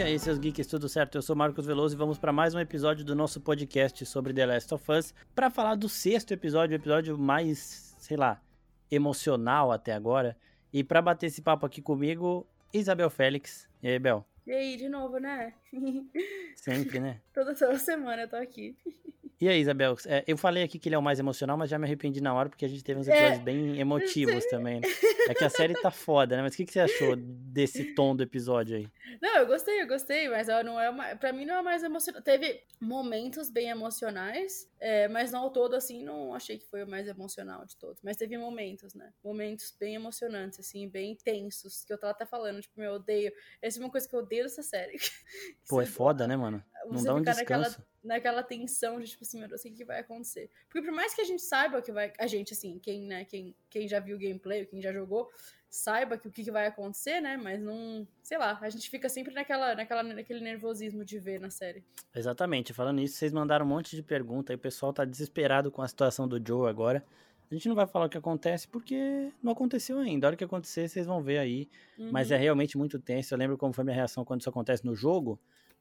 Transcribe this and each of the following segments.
E aí, seus geeks, tudo certo? Eu sou Marcos Veloso e vamos para mais um episódio do nosso podcast sobre The Last of Us para falar do sexto episódio, o episódio mais, sei lá, emocional até agora. E para bater esse papo aqui comigo, Isabel Félix. E aí, Bel? E aí, de novo, né? Sempre, né? toda, toda semana eu tô aqui. E aí, Isabel, é, eu falei aqui que ele é o mais emocional, mas já me arrependi na hora, porque a gente teve uns episódios é, bem emotivos também. Né? É que a série tá foda, né? Mas o que, que você achou desse tom do episódio aí? Não, eu gostei, eu gostei, mas não é uma, pra mim não é mais emocionante. Teve momentos bem emocionais, é, mas não ao todo, assim, não achei que foi o mais emocional de todos. Mas teve momentos, né? Momentos bem emocionantes, assim, bem tensos, que eu tava até falando, tipo, meu, eu odeio. Essa é uma coisa que eu odeio dessa série. Pô, é foda, né, mano? Não dá um descanso. Naquela, naquela tensão de, tipo assim, meu Deus, o que vai acontecer? Porque por mais que a gente saiba o que vai... A gente, assim, quem, né, quem, quem já viu o gameplay, quem já jogou, saiba que o que, vai acontecer, né? Mas não... Sei lá, a gente fica sempre naquela, naquela, naquele nervosismo de ver na série. Exatamente. Falando isso, vocês mandaram um monte de pergunta e o pessoal tá desesperado com a situação do Joe agora. A gente não vai falar o que acontece porque não aconteceu ainda. A hora que acontecer, vocês vão ver aí. Uhum. Mas é realmente muito tenso. Eu lembro como foi minha reação quando isso acontece no jogo.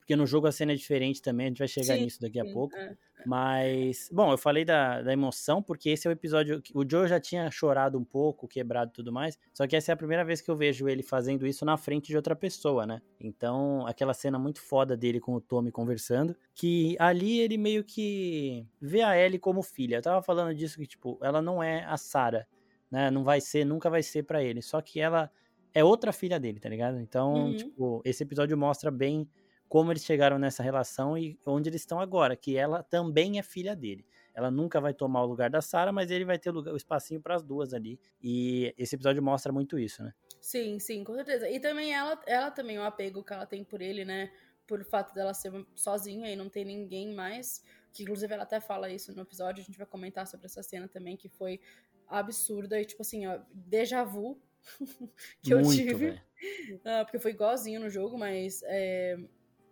Porque no jogo a cena é diferente também, a gente vai chegar sim, nisso daqui a sim, pouco. É. Mas, bom, eu falei da, da emoção, porque esse é o episódio. O Joe já tinha chorado um pouco, quebrado e tudo mais. Só que essa é a primeira vez que eu vejo ele fazendo isso na frente de outra pessoa, né? Então, aquela cena muito foda dele com o Tommy conversando. Que ali ele meio que vê a Ellie como filha. Eu tava falando disso que, tipo, ela não é a Sarah, né? Não vai ser, nunca vai ser para ele. Só que ela é outra filha dele, tá ligado? Então, uhum. tipo, esse episódio mostra bem como eles chegaram nessa relação e onde eles estão agora, que ela também é filha dele. Ela nunca vai tomar o lugar da Sarah, mas ele vai ter o, espacinho para as duas ali. E esse episódio mostra muito isso, né? Sim, sim, com certeza. E também ela, ela também o apego que ela tem por ele, né? Por fato dela ser sozinha e não ter ninguém mais. Que inclusive ela até fala isso no episódio, a gente vai comentar sobre essa cena também, que foi absurda e tipo assim, ó, déjà vu que eu tive. Uh, porque foi igualzinho no jogo, mas é,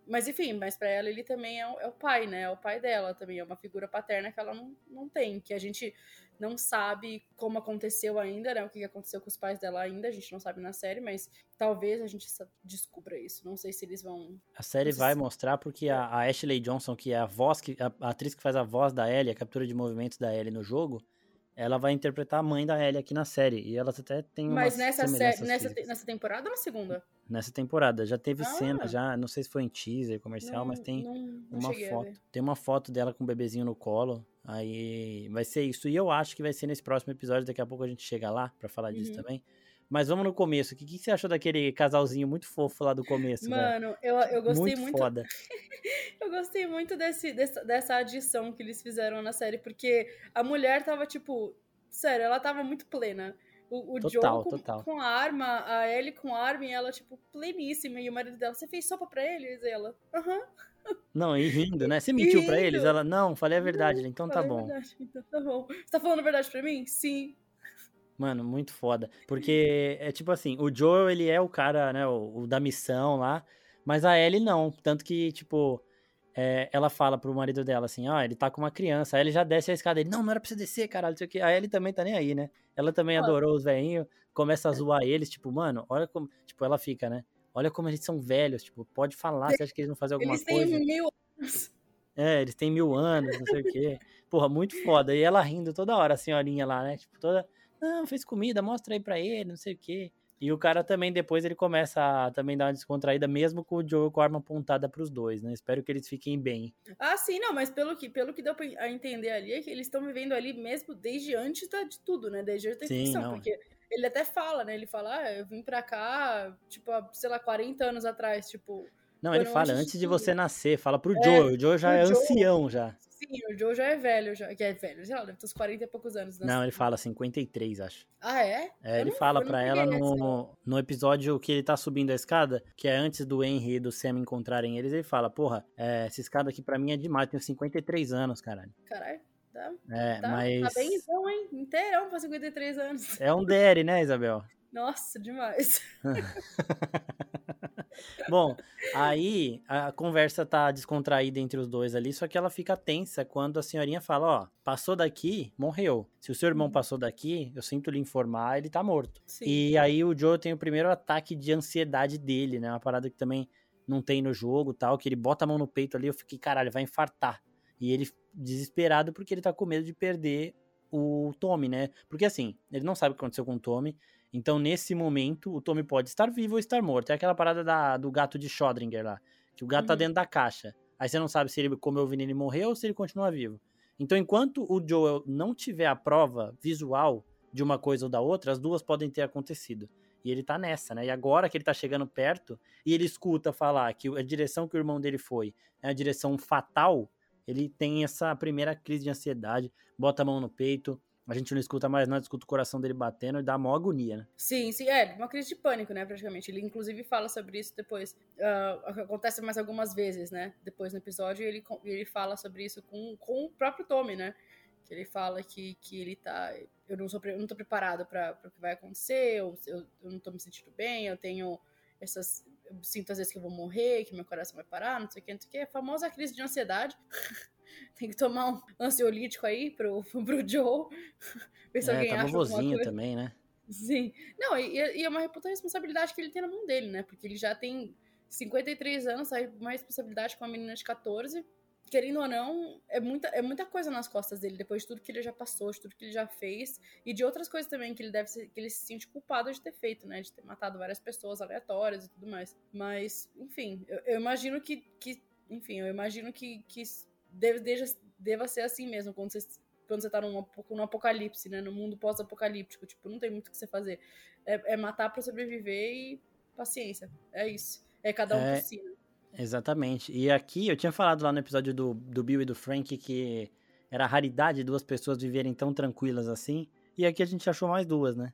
mas enfim, mas para ela ele também é o, é o, pai, né? É o pai dela também, é uma figura paterna que ela não, não tem, que a gente não sabe como aconteceu ainda, né? O que aconteceu com os pais dela ainda, a gente não sabe na série, mas talvez a gente descubra isso. Não sei se eles vão. A série vai mostrar porque a, a, Ashley Johnson, que é a voz, que, a, a atriz que faz a voz da Ellie, a captura de movimentos da Ellie no jogo, ela vai interpretar a mãe da Ellie aqui na série. E ela até tem uma. Mas nessa, série, nessa, nessa temporada ou na segunda? Nessa temporada. Já teve ah. cena, já. Não sei se foi em teaser comercial, não, mas tem não, não uma foto. Tem uma foto dela com o bebezinho no colo. Aí vai ser isso. E eu acho que vai ser nesse próximo episódio. Daqui a pouco a gente chega lá para falar disso uhum. também. Mas vamos no começo. O que, que você achou daquele casalzinho muito fofo lá do começo? Mano, eu, eu gostei muito. muito foda. eu gostei muito desse, dessa, dessa adição que eles fizeram na série, porque a mulher tava, tipo, sério, ela tava muito plena. O, o total, Joe com, total. com a arma, a Ellie com a arma, e ela, tipo, pleníssima. E o marido dela, você fez sopa pra eles? E ela, aham. Uh -huh. Não, e rindo, né? Você mentiu para eles? Ela, não, falei a verdade. Não, então tá bom. Verdade, então tá bom. Você tá falando a verdade pra mim? Sim. Mano, muito foda. Porque é tipo assim, o Joe, ele é o cara, né, o, o da missão lá, mas a Ellie não. Tanto que, tipo, é, ela fala pro marido dela assim, ó, oh, ele tá com uma criança. Aí ele já desce a escada. Ele, não, não era pra você descer, caralho, não sei o que. Aí ele também tá nem aí, né? Ela também adorou os velhinhos, começa a zoar eles, tipo, mano, olha como. Tipo, ela fica, né? Olha como eles são velhos, tipo, pode falar, você acha que eles vão fazer alguma eles coisa? Eles têm mil anos. É, eles têm mil anos, não sei o quê. Porra, muito foda. E ela rindo toda hora, a senhorinha lá, né? Tipo, toda não, fez comida, mostra aí pra ele, não sei o quê. E o cara também, depois, ele começa a também dar uma descontraída, mesmo com o Joe com a arma apontada pros dois, né? Espero que eles fiquem bem. Ah, sim, não, mas pelo que, pelo que deu pra entender ali, é que eles estão vivendo ali mesmo desde antes de tudo, né? Desde antes da infecção, porque ele até fala, né? Ele fala, ah, eu vim pra cá, tipo, sei lá, 40 anos atrás, tipo... Não, ele fala, antes de, de você nascer, fala pro é, Joe, o Joe já é Joe, ancião já. Sim, o Joe já é velho, já, que é velho, sei lá, deve ter uns 40 e poucos anos. Né? Não, ele fala 53, acho. Ah, é? É, ele não, fala pra ela no, no episódio que ele tá subindo a escada, que é antes do Henry e do Sam encontrarem eles, ele fala, porra, é, essa escada aqui pra mim é demais, tenho 53 anos, caralho. Caralho. Tá, é, tá, mas... tá bem então, hein? Inteirão pra 53 anos. É um DR, né, Isabel? Nossa, demais. Bom, aí a conversa tá descontraída entre os dois ali, só que ela fica tensa quando a senhorinha fala, ó, passou daqui, morreu. Se o seu irmão uhum. passou daqui, eu sinto lhe informar, ele tá morto. Sim. E aí o Joe tem o primeiro ataque de ansiedade dele, né? Uma parada que também não tem no jogo tal, que ele bota a mão no peito ali, eu fiquei, caralho, vai infartar. E ele desesperado porque ele tá com medo de perder o Tommy, né? Porque assim, ele não sabe o que aconteceu com o Tommy. Então, nesse momento, o Tommy pode estar vivo ou estar morto. É aquela parada da, do gato de Schrödinger lá. Que o gato tá uhum. tá dentro da caixa. Aí você não sabe se ele comeu o veneno e morreu ou se ele continua vivo. Então, enquanto o Joel não tiver a prova visual de uma coisa ou da outra, as duas podem ter acontecido. E ele tá nessa, né? E agora que ele tá chegando perto e ele escuta falar que a direção que o irmão dele foi é a direção fatal, ele tem essa primeira crise de ansiedade, bota a mão no peito, a gente não escuta mais nada, escuta o coração dele batendo e dá mó agonia, né? Sim, sim, é, uma crise de pânico, né, praticamente. Ele, inclusive, fala sobre isso depois. Uh, acontece mais algumas vezes, né, depois no episódio, ele, ele fala sobre isso com, com o próprio Tommy, né? Que ele fala que, que ele tá. Eu não, sou, eu não tô preparado para o que vai acontecer, eu, eu, eu não tô me sentindo bem, eu tenho essas. Eu sinto às vezes que eu vou morrer, que meu coração vai parar, não sei o que, não sei o que. A famosa crise de ansiedade. Tem que tomar um ansiolítico aí pro, pro Joe. Ver se é, alguém tá acha vovozinho também, né? Sim. Não, e, e é uma reputa responsabilidade que ele tem na mão dele, né? Porque ele já tem 53 anos, aí uma responsabilidade com uma menina de 14. Querendo ou não, é muita, é muita coisa nas costas dele, depois de tudo que ele já passou, de tudo que ele já fez, e de outras coisas também que ele deve ser, que ele se sente culpado de ter feito, né? De ter matado várias pessoas aleatórias e tudo mais. Mas, enfim, eu, eu imagino que, que. Enfim, eu imagino que, que deve, deva ser assim mesmo, quando você, quando você tá num, num apocalipse, né? No mundo pós-apocalíptico. Tipo, não tem muito o que você fazer. É, é matar para sobreviver e paciência. É isso. É cada um é, por si, né? Exatamente. E aqui, eu tinha falado lá no episódio do, do Bill e do Frank que era raridade duas pessoas viverem tão tranquilas assim. E aqui a gente achou mais duas, né?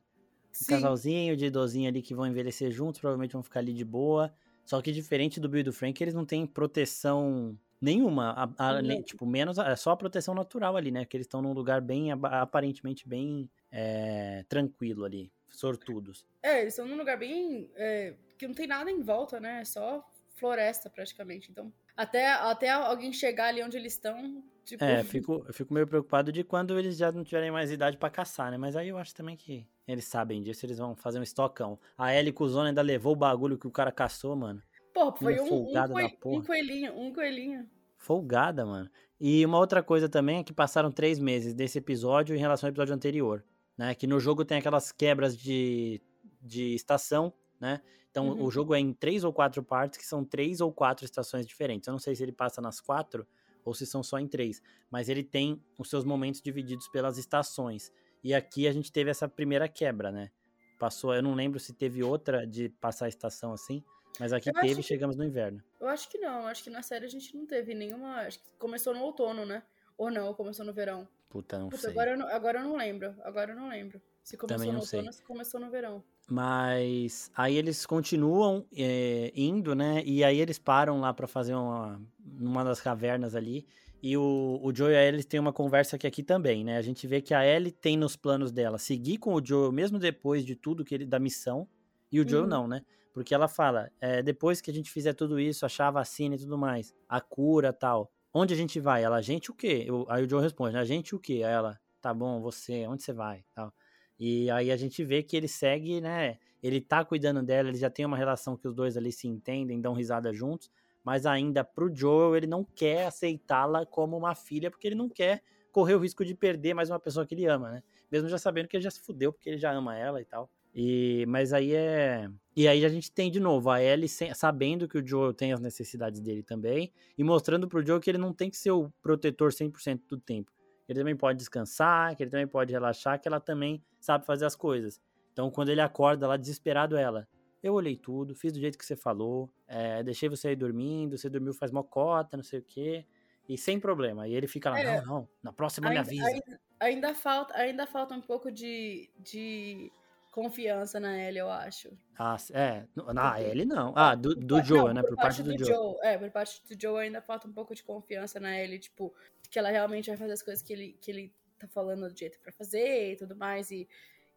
Um casalzinho de idosinho ali que vão envelhecer juntos, provavelmente vão ficar ali de boa. Só que diferente do Bill e do Frank, eles não têm proteção Nenhuma. A, a, tipo, menos. É só a proteção natural ali, né? Que eles estão num lugar bem, aparentemente, bem é, tranquilo ali. Sortudos. É, eles estão num lugar bem. É, que não tem nada em volta, né? É só floresta praticamente. Então, até, até alguém chegar ali onde eles estão. Tipo... É, eu fico, eu fico meio preocupado de quando eles já não tiverem mais idade para caçar, né? Mas aí eu acho também que eles sabem disso, eles vão fazer um estocão. A Ellie Cuzona ainda levou o bagulho que o cara caçou, mano. Pô, foi um, um, um, coelhinho, um coelhinho. Folgada, mano. E uma outra coisa também é que passaram três meses desse episódio em relação ao episódio anterior, né? Que no jogo tem aquelas quebras de, de estação, né? Então uhum. o jogo é em três ou quatro partes, que são três ou quatro estações diferentes. Eu não sei se ele passa nas quatro ou se são só em três, mas ele tem os seus momentos divididos pelas estações. E aqui a gente teve essa primeira quebra, né? Passou, eu não lembro se teve outra de passar a estação assim, mas aqui eu teve e chegamos no inverno. Eu acho que não, acho que na série a gente não teve nenhuma. Acho que começou no outono, né? Ou não, começou no verão. Puta, não Puta, sei. Agora eu não, agora eu não lembro. Agora eu não lembro. Se começou no outono ou se começou no verão. Mas aí eles continuam é, indo, né? E aí eles param lá para fazer uma numa das cavernas ali. E o, o Joe e a Ellie têm uma conversa aqui, aqui também, né? A gente vê que a Ellie tem nos planos dela seguir com o Joe mesmo depois de tudo que ele da missão. E o Joe uhum. não, né? Porque ela fala, é, depois que a gente fizer tudo isso, achar a vacina e tudo mais, a cura tal, onde a gente vai? Ela, a gente o quê? Eu, aí o Joe responde, a gente o quê? Aí ela, tá bom, você, onde você vai? Tal. E aí a gente vê que ele segue, né? Ele tá cuidando dela, ele já tem uma relação que os dois ali se entendem, dão risada juntos, mas ainda pro Joel ele não quer aceitá-la como uma filha, porque ele não quer correr o risco de perder mais uma pessoa que ele ama, né? Mesmo já sabendo que ele já se fudeu, porque ele já ama ela e tal. E, mas aí é. E aí a gente tem de novo a Ellie sabendo que o Joe tem as necessidades dele também e mostrando pro Joe que ele não tem que ser o protetor 100% do tempo. Ele também pode descansar, que ele também pode relaxar, que ela também sabe fazer as coisas. Então quando ele acorda lá desesperado, ela. Eu olhei tudo, fiz do jeito que você falou, é, deixei você aí dormindo, você dormiu faz mocota, não sei o quê. E sem problema. E ele fica lá, é, não, não, na próxima ainda, me avisa. Ainda, ainda, falta, ainda falta um pouco de, de confiança na Ellie, eu acho. Ah, é. Na Ellie, não. Ah, do, do não, Joe, né? Por, por parte, parte, do, do Joe. Joe. É, por parte do Joe ainda falta um pouco de confiança na Ellie, tipo, que ela realmente vai fazer as coisas que ele, que ele tá falando do jeito pra fazer e tudo mais. E,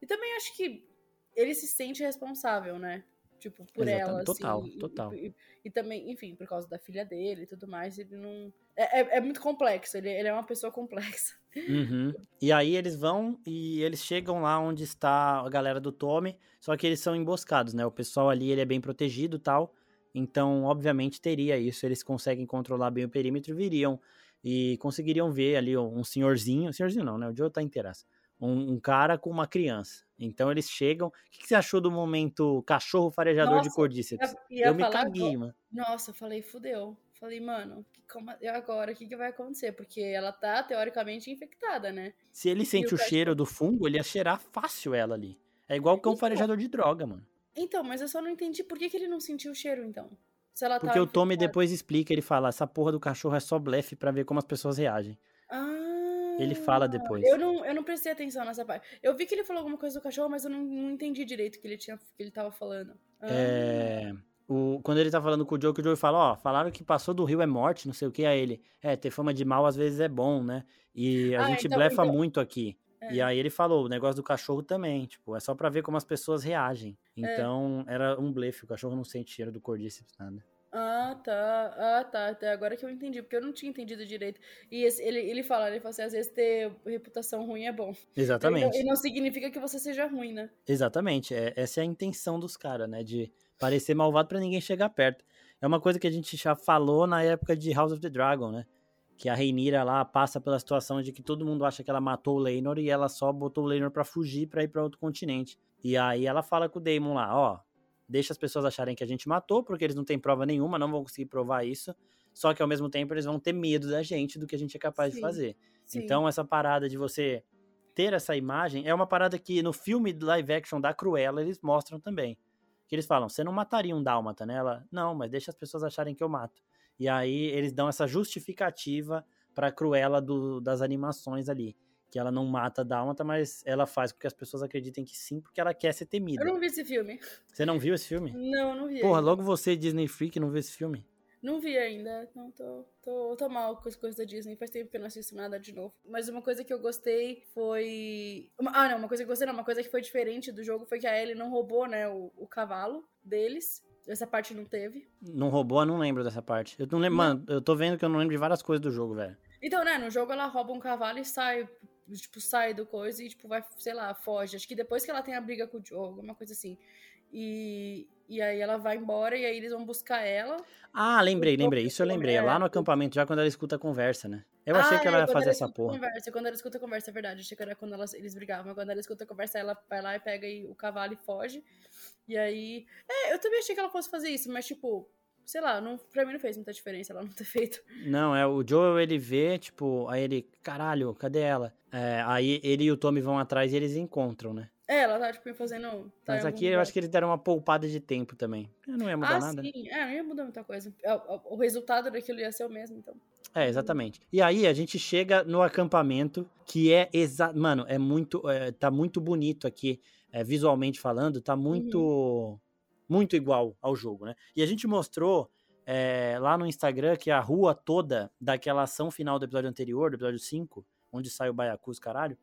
e também acho que ele se sente responsável, né? Tipo, por Exatamente. ela. Total, assim, total. E, e, e, também, enfim, por causa da filha dele e tudo mais, ele não. É, é, é muito complexo, ele, ele é uma pessoa complexa. Uhum. E aí eles vão e eles chegam lá onde está a galera do Tommy, só que eles são emboscados, né? O pessoal ali ele é bem protegido tal. Então, obviamente, teria isso. Eles conseguem controlar bem o perímetro, viriam e conseguiriam ver ali um senhorzinho. Senhorzinho não, né? O Joe tá inteiraço. Um, um, cara com uma criança. Então eles chegam. O que, que você achou do momento cachorro farejador Nossa, de cordíceps? Eu, eu me caguei, mano. Nossa, eu falei, fudeu. Falei, mano, como, agora o que, que vai acontecer? Porque ela tá teoricamente infectada, né? Se ele sente o, o cheiro do fungo, ele ia cheirar fácil ela ali. É igual o cão então, farejador de droga, mano. Então, mas eu só não entendi por que, que ele não sentiu o cheiro, então. Porque o Tommy depois explica, ele fala, essa porra do cachorro é só blefe para ver como as pessoas reagem. Ah, ele fala depois. Eu não, eu não prestei atenção nessa parte. Eu vi que ele falou alguma coisa do cachorro, mas eu não, não entendi direito o que ele, tinha, que ele tava falando. Ah. É... O, quando ele tá falando com o Joe, que o Joe fala, ó, falaram que passou do rio é morte, não sei o que, aí ele, é, ter fama de mal às vezes é bom, né? E a ah, gente então, blefa então... muito aqui. É. E aí ele falou, o negócio do cachorro também, tipo, é só pra ver como as pessoas reagem. É. Então, é. era um blefe, o cachorro não sente cheiro do cordíceps, nada. Ah, tá. Ah, tá. Até agora que eu entendi, porque eu não tinha entendido direito. E esse, ele, ele fala, ele fala assim, às vezes ter reputação ruim é bom. Exatamente. E não, não significa que você seja ruim, né? Exatamente. É, essa é a intenção dos caras, né? De parecer malvado para ninguém chegar perto. É uma coisa que a gente já falou na época de House of the Dragon, né? que a Reinira lá passa pela situação de que todo mundo acha que ela matou o Leinor e ela só botou o Leinor para fugir para ir para outro continente. E aí ela fala com o Daemon lá, ó, deixa as pessoas acharem que a gente matou, porque eles não têm prova nenhuma, não vão conseguir provar isso. Só que ao mesmo tempo eles vão ter medo da gente, do que a gente é capaz sim, de fazer. Sim. Então essa parada de você ter essa imagem é uma parada que no filme live action da Cruella eles mostram também. Que eles falam, você não mataria um dálmata nela? Não, mas deixa as pessoas acharem que eu mato. E aí eles dão essa justificativa pra Cruella do, das animações ali. Que ela não mata a Dálmata, mas ela faz com que as pessoas acreditem que sim, porque ela quer ser temida. Eu não vi esse filme. Você não viu esse filme? Não, não vi. Porra, logo você, Disney Freak, não viu esse filme? Não vi ainda. Não, tô, tô, tô mal com as coisas da Disney. Faz tempo que eu não assisto nada de novo. Mas uma coisa que eu gostei foi. Ah, não, uma coisa que eu gostei, não. Uma coisa que foi diferente do jogo foi que a Ellie não roubou, né, o, o cavalo deles. Essa parte não teve. Não roubou, eu não lembro dessa parte. Eu não lembro, não. mano, eu tô vendo que eu não lembro de várias coisas do jogo, velho. Então, né, no jogo ela rouba um cavalo e sai, tipo, sai do coisa e, tipo, vai, sei lá, foge. Acho que depois que ela tem a briga com o Joe, alguma coisa assim. E, e aí ela vai embora e aí eles vão buscar ela. Ah, lembrei, lembrei. Isso eu lembrei. É lá no acampamento, já quando ela escuta a conversa, né? Eu ah, achei que ela é, ia fazer ela essa porra. Conversa, quando ela escuta a conversa, é verdade. Achei que era quando eles brigavam. Mas quando ela escuta a conversa, ela vai lá e pega o cavalo e foge. E aí. É, eu também achei que ela fosse fazer isso, mas tipo, sei lá, não, pra mim não fez muita diferença ela não ter feito. Não, é o Joel, ele vê, tipo, aí ele, caralho, cadê ela? É, aí ele e o Tommy vão atrás e eles encontram, né? É, ela tá, tipo, fazendo. Tá Mas aqui eu acho que eles deram uma poupada de tempo também. Não ia mudar ah, nada. Sim, é, não ia mudar muita coisa. É, o resultado daquilo ia ser o mesmo, então. É, exatamente. E aí a gente chega no acampamento, que é exa... Mano, é muito. É, tá muito bonito aqui, é, visualmente falando, tá muito. Uhum. Muito igual ao jogo, né? E a gente mostrou é, lá no Instagram que a rua toda daquela ação final do episódio anterior, do episódio 5, onde sai o Baiacus, caralho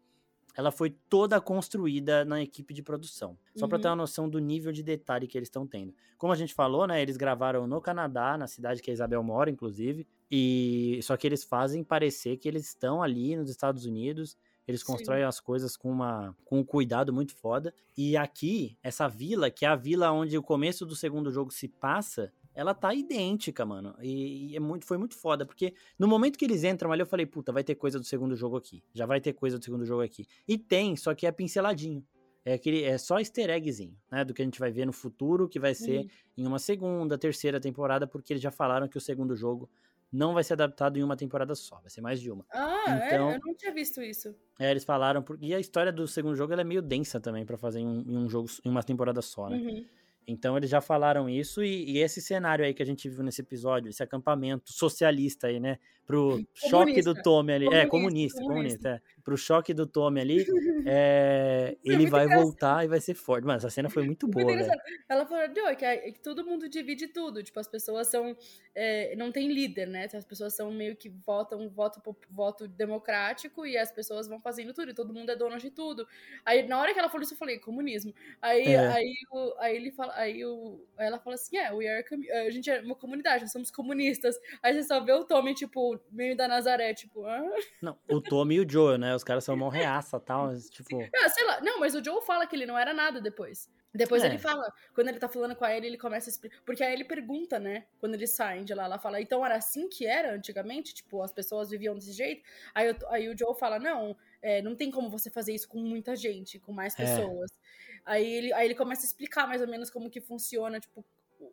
ela foi toda construída na equipe de produção. Só uhum. para ter uma noção do nível de detalhe que eles estão tendo. Como a gente falou, né, eles gravaram no Canadá, na cidade que a Isabel mora, inclusive, e só que eles fazem parecer que eles estão ali nos Estados Unidos. Eles constroem Sim. as coisas com, uma, com um cuidado muito foda. E aqui, essa vila, que é a vila onde o começo do segundo jogo se passa, ela tá idêntica, mano. E, é muito, foi muito foda, porque no momento que eles entram ali, eu falei, puta, vai ter coisa do segundo jogo aqui. Já vai ter coisa do segundo jogo aqui. E tem, só que é pinceladinho. É, aquele, é só easter eggzinho, né? Do que a gente vai ver no futuro, que vai ser uhum. em uma segunda, terceira temporada, porque eles já falaram que o segundo jogo não vai ser adaptado em uma temporada só, vai ser mais de uma. Ah, é? então, é? Eu não tinha visto isso. É, eles falaram, e a história do segundo jogo é meio densa também para fazer em um, em um, jogo, em uma temporada só, né? Uhum. Então eles já falaram isso e, e, esse cenário aí que a gente viu nesse episódio, esse acampamento socialista aí, né? Pro choque do Tommy ali. Comunista, é, comunista, comunista, comunista é. Pro choque do Tommy ali, é, ele vai engraçado. voltar e vai ser forte. Mas essa cena foi muito boa, velho. Ela falou, Joe, que, é, que todo mundo divide tudo. Tipo, as pessoas são. É, não tem líder, né? As pessoas são meio que votam voto, voto democrático e as pessoas vão fazendo tudo. E todo mundo é dono de tudo. Aí, na hora que ela falou isso, eu falei, comunismo. Aí, é. aí, o, aí ele fala, aí, o, aí ela fala assim: yeah, we are a, a gente é uma comunidade, nós somos comunistas. Aí você só vê o Tommy, tipo, tipo, meio da Nazaré, tipo. Ah. Não, o Tommy e o Joe, né? Os caras são mão reaça e tal. Tipo. Ah, sei lá. Não, mas o Joe fala que ele não era nada depois. Depois é. ele fala, quando ele tá falando com a Ellie, ele começa a explicar. Porque aí ele pergunta, né? Quando eles saem de lá, ela fala, então era assim que era antigamente? Tipo, as pessoas viviam desse jeito? Aí, eu, aí o Joe fala, não, é, não tem como você fazer isso com muita gente, com mais é. pessoas. É. Aí, ele, aí ele começa a explicar mais ou menos como que funciona, tipo,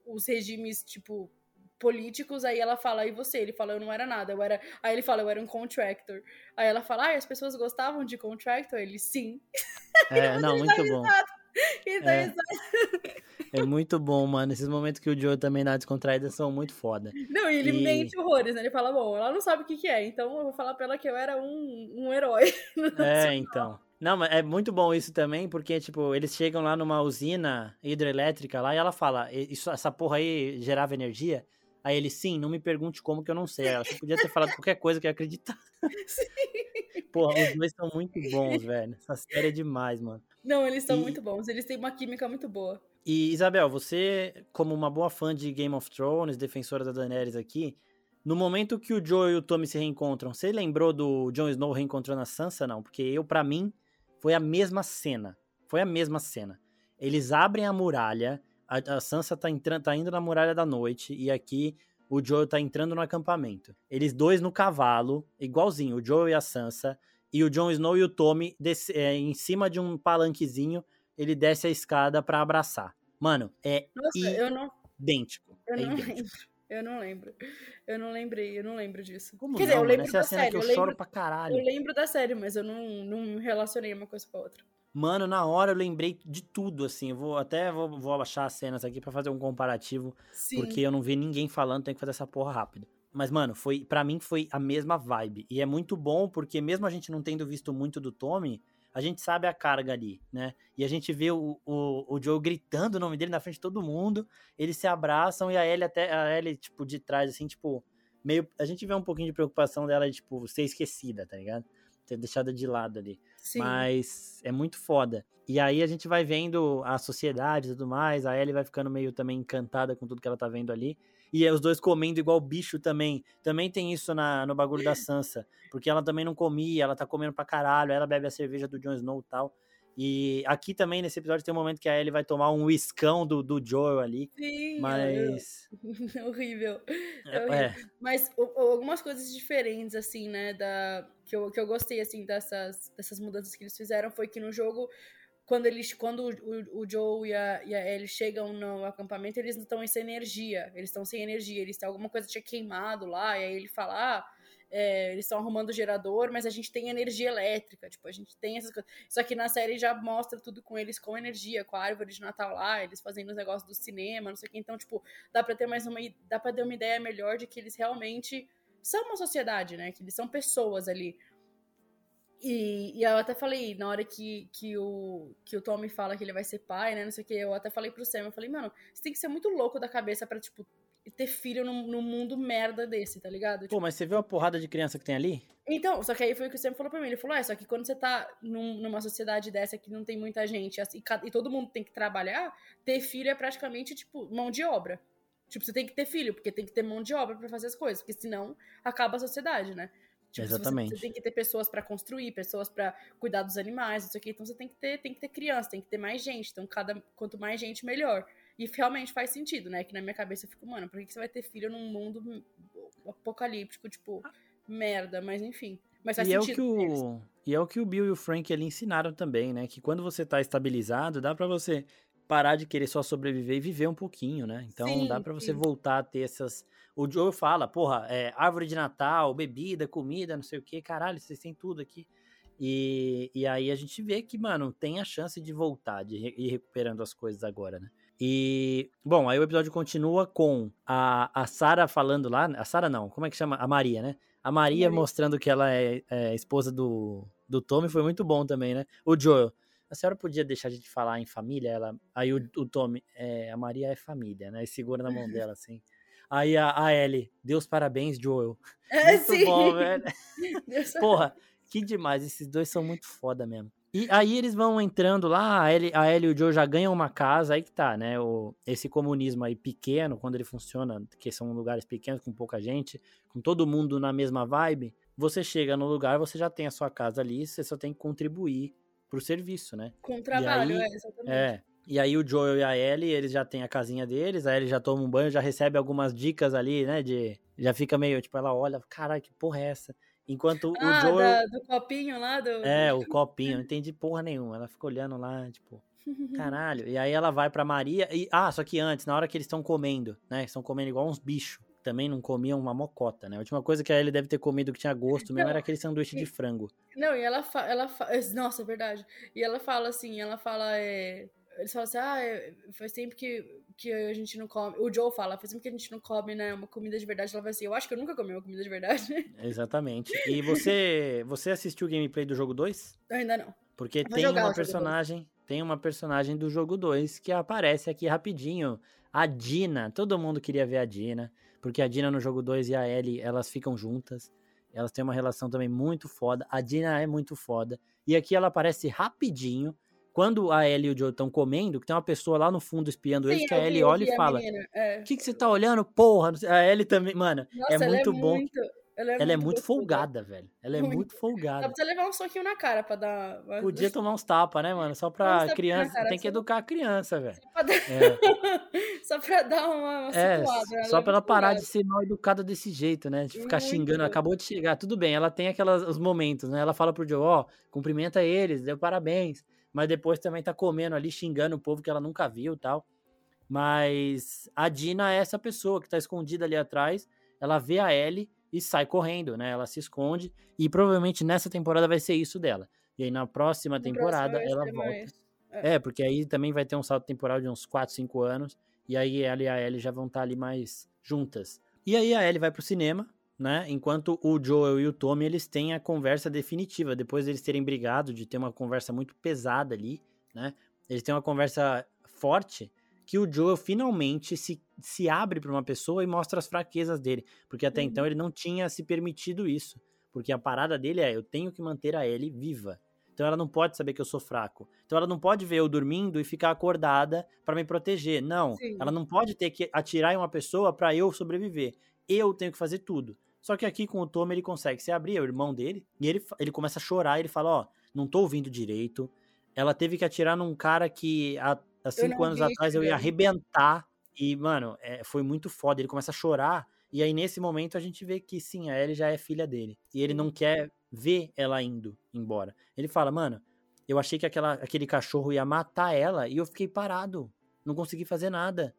os regimes, tipo, políticos, aí ela fala, e você? Ele fala, eu não era nada, eu era. Aí ele fala, eu era um contractor. Aí ela fala, ah, as pessoas gostavam de contractor? Ele, sim. É, não, muito bom. É. é muito bom, mano. Esses momentos que o Joe também dá descontraída são muito foda. Não, e ele e... mente horrores, né? Ele fala, bom, ela não sabe o que, que é, então eu vou falar pra ela que eu era um, um herói. É, então. Não, mas é muito bom isso também, porque, tipo, eles chegam lá numa usina hidrelétrica lá e ela fala, isso, essa porra aí gerava energia? Aí ele, sim, não me pergunte como que eu não sei. Ela podia ter falado qualquer coisa que eu ia acreditar. Sim. Porra, os dois são muito bons, velho. Essa série é demais, mano. Não, eles são e... muito bons. Eles têm uma química muito boa. E, Isabel, você, como uma boa fã de Game of Thrones, defensora da Daenerys aqui, no momento que o Joe e o Tommy se reencontram, você lembrou do Jon Snow reencontrando a Sansa, não? Porque eu, para mim, foi a mesma cena. Foi a mesma cena. Eles abrem a muralha, a, a Sansa tá, entrando, tá indo na muralha da noite, e aqui o Joe tá entrando no acampamento. Eles dois no cavalo, igualzinho, o Joe e a Sansa, e o Jon Snow e o Tommy é, em cima de um palanquezinho, ele desce a escada para abraçar. Mano, é Nossa, eu não... idêntico. Eu é não idêntico. lembro. Eu não lembro. Eu não lembrei, eu não lembro disso. Como Quer não, dizer, eu lembro Essa da é a cena série. que eu, eu choro lembro, pra caralho. Eu lembro da série, mas eu não, não relacionei uma coisa com a outra. Mano, na hora eu lembrei de tudo, assim. Eu vou até vou, vou as cenas aqui para fazer um comparativo. Sim. Porque eu não vi ninguém falando, tem que fazer essa porra rápido. Mas, mano, foi para mim foi a mesma vibe. E é muito bom porque mesmo a gente não tendo visto muito do Tommy, a gente sabe a carga ali, né? E a gente vê o, o, o Joe gritando o nome dele na frente de todo mundo, eles se abraçam e a Ellie até, a Ellie, tipo, de trás, assim, tipo, meio... A gente vê um pouquinho de preocupação dela de, tipo, ser esquecida, tá ligado? Ter deixado de lado ali. Sim. Mas é muito foda. E aí a gente vai vendo a sociedade e tudo mais, a Ellie vai ficando meio também encantada com tudo que ela tá vendo ali. E os dois comendo igual bicho também. Também tem isso na, no bagulho da Sansa. Porque ela também não comia, ela tá comendo pra caralho, ela bebe a cerveja do Jon Snow e tal. E aqui também, nesse episódio, tem um momento que a Ellie vai tomar um whiskão do, do Joel ali. Sim, mas. É horrível. É, é horrível. É. Mas algumas coisas diferentes, assim, né? Da... Que, eu, que eu gostei, assim, dessas, dessas mudanças que eles fizeram foi que no jogo. Quando, eles, quando o, o Joe e a, e a Ellie chegam no acampamento, eles não estão sem energia. Eles estão sem energia. Eles têm alguma coisa que tinha queimado lá. E aí ele fala: ah, é, eles estão arrumando o gerador, mas a gente tem energia elétrica, tipo, a gente tem essas coisas. Só que na série já mostra tudo com eles com energia, com a árvore de Natal lá, eles fazendo os negócios do cinema, não sei o que. Então, tipo, dá pra ter mais uma. dá pra ter uma ideia melhor de que eles realmente são uma sociedade, né? Que eles são pessoas ali. E, e, eu até falei, na hora que, que, o, que o Tommy fala que ele vai ser pai, né? Não sei o que, eu até falei pro Sam, eu falei, mano, você tem que ser muito louco da cabeça pra, tipo, ter filho num, num, mundo merda desse, tá ligado? Pô, mas você viu a porrada de criança que tem ali? Então, só que aí foi o que o Sam falou pra mim. Ele falou: é, só que quando você tá num, numa sociedade dessa que não tem muita gente assim, e todo mundo tem que trabalhar, ter filho é praticamente, tipo, mão de obra. Tipo, você tem que ter filho, porque tem que ter mão de obra para fazer as coisas, porque senão acaba a sociedade, né? Tipo, Exatamente. Você, você, tem que ter pessoas para construir, pessoas para cuidar dos animais, isso aqui. Então você tem que ter, tem que ter criança, tem que ter mais gente. Então, cada, quanto mais gente, melhor. E realmente faz sentido, né? Que na minha cabeça eu fico, mano, por que você vai ter filho num mundo apocalíptico, tipo, merda, mas enfim. Mas faz e sentido. É o que o, e é o que o Bill e o Frank ali ensinaram também, né? Que quando você tá estabilizado, dá para você parar de querer só sobreviver e viver um pouquinho, né? Então sim, dá para você voltar a ter essas. O Joe fala, porra, é, árvore de Natal, bebida, comida, não sei o que, caralho, vocês têm tudo aqui. E, e aí a gente vê que, mano, tem a chance de voltar, de ir recuperando as coisas agora, né? E, bom, aí o episódio continua com a, a Sara falando lá. A Sara não, como é que chama? A Maria, né? A Maria, Maria. mostrando que ela é, é, esposa do, do Tommy foi muito bom também, né? O Joel. A senhora podia deixar a gente falar em família? Ela, aí o, o Tommy, é, a Maria é família, né? E segura na mão dela, assim. Aí a, a Ellie, Deus parabéns, Joel. É, muito sim. bom, velho. Deus Porra, que demais. Esses dois são muito foda mesmo. E aí eles vão entrando lá, a Ellie, a Ellie e o Joe já ganham uma casa, aí que tá, né? O, esse comunismo aí pequeno, quando ele funciona, que são lugares pequenos com pouca gente, com todo mundo na mesma vibe, você chega no lugar, você já tem a sua casa ali, você só tem que contribuir pro serviço, né? Com o trabalho, aí, é, exatamente. É. E aí o Joel e a Ellie, eles já têm a casinha deles, a Ellie já toma um banho, já recebe algumas dicas ali, né? De. Já fica meio, tipo, ela olha, caralho, que porra é essa? Enquanto ah, o Joel. Da, do copinho lá do. É, o copinho, não entendi porra nenhuma. Ela fica olhando lá, tipo. Caralho. E aí ela vai pra Maria. E, ah, só que antes, na hora que eles estão comendo, né? Estão comendo igual uns bichos. Também não comiam uma mocota, né? A última coisa que a Ellie deve ter comido que tinha gosto mesmo Não, era aquele sanduíche de frango. Não, e ela fala. Ela fa... Nossa, é verdade. E ela fala assim, ela fala. É... Eles falam assim, ah, é, faz tempo que, que a gente não come. O Joe fala, faz tempo que a gente não come, né? Uma comida de verdade. Ela vai assim, eu acho que eu nunca comi uma comida de verdade. Exatamente. E você, você assistiu o gameplay do jogo 2? Ainda não. Porque tem uma personagem, tem uma personagem do jogo 2 que aparece aqui rapidinho. A Dina. Todo mundo queria ver a Dina, porque a Dina no jogo 2 e a Ellie, elas ficam juntas. Elas têm uma relação também muito foda. A Dina é muito foda. E aqui ela aparece rapidinho. Quando a Ellie e o Joe estão comendo, que tem uma pessoa lá no fundo espiando eles, Sim, que eu a Ellie olha e fala: é. O que, que você tá olhando? Porra! A Ellie também, mano, Nossa, é ela muito bom. Muito, ela é ela é muito muito folgada, velho. Ela é Muito. muito Ela folgada. precisa levar um soquinho na cara pra dar. Podia tomar uns tapas, né, mano? Só pra criança. cara, Tem que só- educar a criança, velho. pra dar- É. Só pra dar uma, uma É, situada. só é pra ela parar folgada. de ser mal educada desse jeito, né? De ficar xingando, acabou de chegar, tudo bem, ela tem aquelas os momentos, né? Ela fala pro Joe, ó, cumprimenta eles, deu parabéns, mas depois também tá comendo ali, xingando o povo que ela nunca viu e tal. Mas a Dina é essa pessoa que tá escondida ali atrás, ela vê a Ellie e sai correndo, né? Ela se esconde e provavelmente nessa temporada vai ser isso dela. E aí na próxima próximo temporada vai ela ser volta. mais- É, porque aí também vai ter um salto temporal de uns 4, 5 anos. E aí ela e a Ellie já vão estar ali mais juntas. E aí a Ellie vai pro cinema, né? Enquanto o Joel e o Tommy, eles têm a conversa definitiva. Depois deles terem brigado, de ter uma conversa muito pesada ali, né? Eles têm uma conversa forte que o Joel finalmente se, se abre pra uma pessoa e mostra as fraquezas dele. Porque até Uhum. então ele não tinha se permitido isso. Porque a parada dele é, eu tenho que manter a Ellie viva. Então ela não pode saber que eu sou fraco. Então ela não pode ver eu dormindo e ficar acordada pra me proteger. Não. Sim. Ela não pode ter que atirar em uma pessoa pra eu sobreviver. Eu tenho que fazer tudo. Só que aqui com o Tommy ele consegue se abrir, é o irmão dele, e ele, ele começa a chorar, ele fala, ó, não tô ouvindo direito. Ela teve que atirar num cara que há, há cinco anos atrás eu ia arrebentar. E, mano, é, foi muito foda. Ele começa a chorar. E aí, nesse momento, a gente vê que sim, a Ellie já é filha dele. E ele não quer ver ela indo embora. Ele fala, mano, eu achei que aquela, aquele cachorro ia matar ela e eu fiquei parado. Não consegui fazer nada.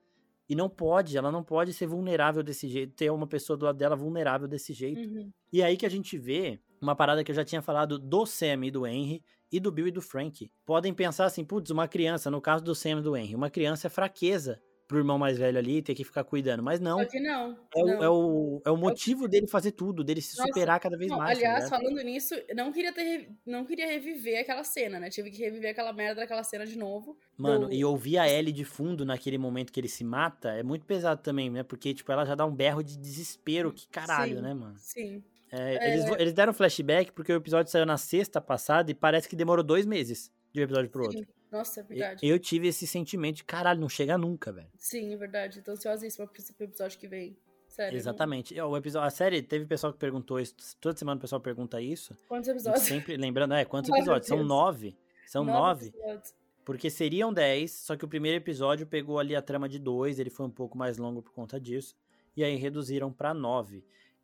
E não pode, ela não pode ser vulnerável desse jeito, ter uma pessoa do lado dela vulnerável desse jeito. Uhum. E aí que a gente vê uma parada que eu já tinha falado do Sam e do Henry e do Bill e do Frank. Podem pensar assim, putz, uma criança, no caso do Sam e do Henry, uma criança é fraqueza pro irmão mais velho ali ter que ficar cuidando. Mas não, Só que não. é o, não. é o, é o motivo dele fazer tudo, dele se Nossa, superar cada vez Não, mais. tá aliás, ligado? falando nisso, não queria ter não queria reviver aquela cena, né? Tive que reviver aquela merda daquela cena de novo. Mano, do- e ouvir a Ellie de fundo naquele momento que ele se mata é muito pesado também, né? Porque, tipo, ela já dá um berro de desespero. Que caralho, Sim. né, mano? Sim. É, Eles, eles deram flashback porque o episódio saiu na sexta passada e parece que demorou dois meses de um episódio pro outro. sim. Nossa, é verdade. Eu tive esse sentimento de caralho, não chega nunca, velho. Sim, é verdade. Tô ansiosíssima pro episódio que vem. Sério. Exatamente. O episódio, a série, teve pessoal que perguntou isso. Toda semana o pessoal pergunta isso. não- Quantos episódios? sempre lembrando, é, quantos Ai, episódios? São nove. São nove. episódios. Porque seriam 10, só que o primeiro episódio pegou ali a trama de 2, ele foi um pouco mais longo por conta disso. E aí reduziram pra 9.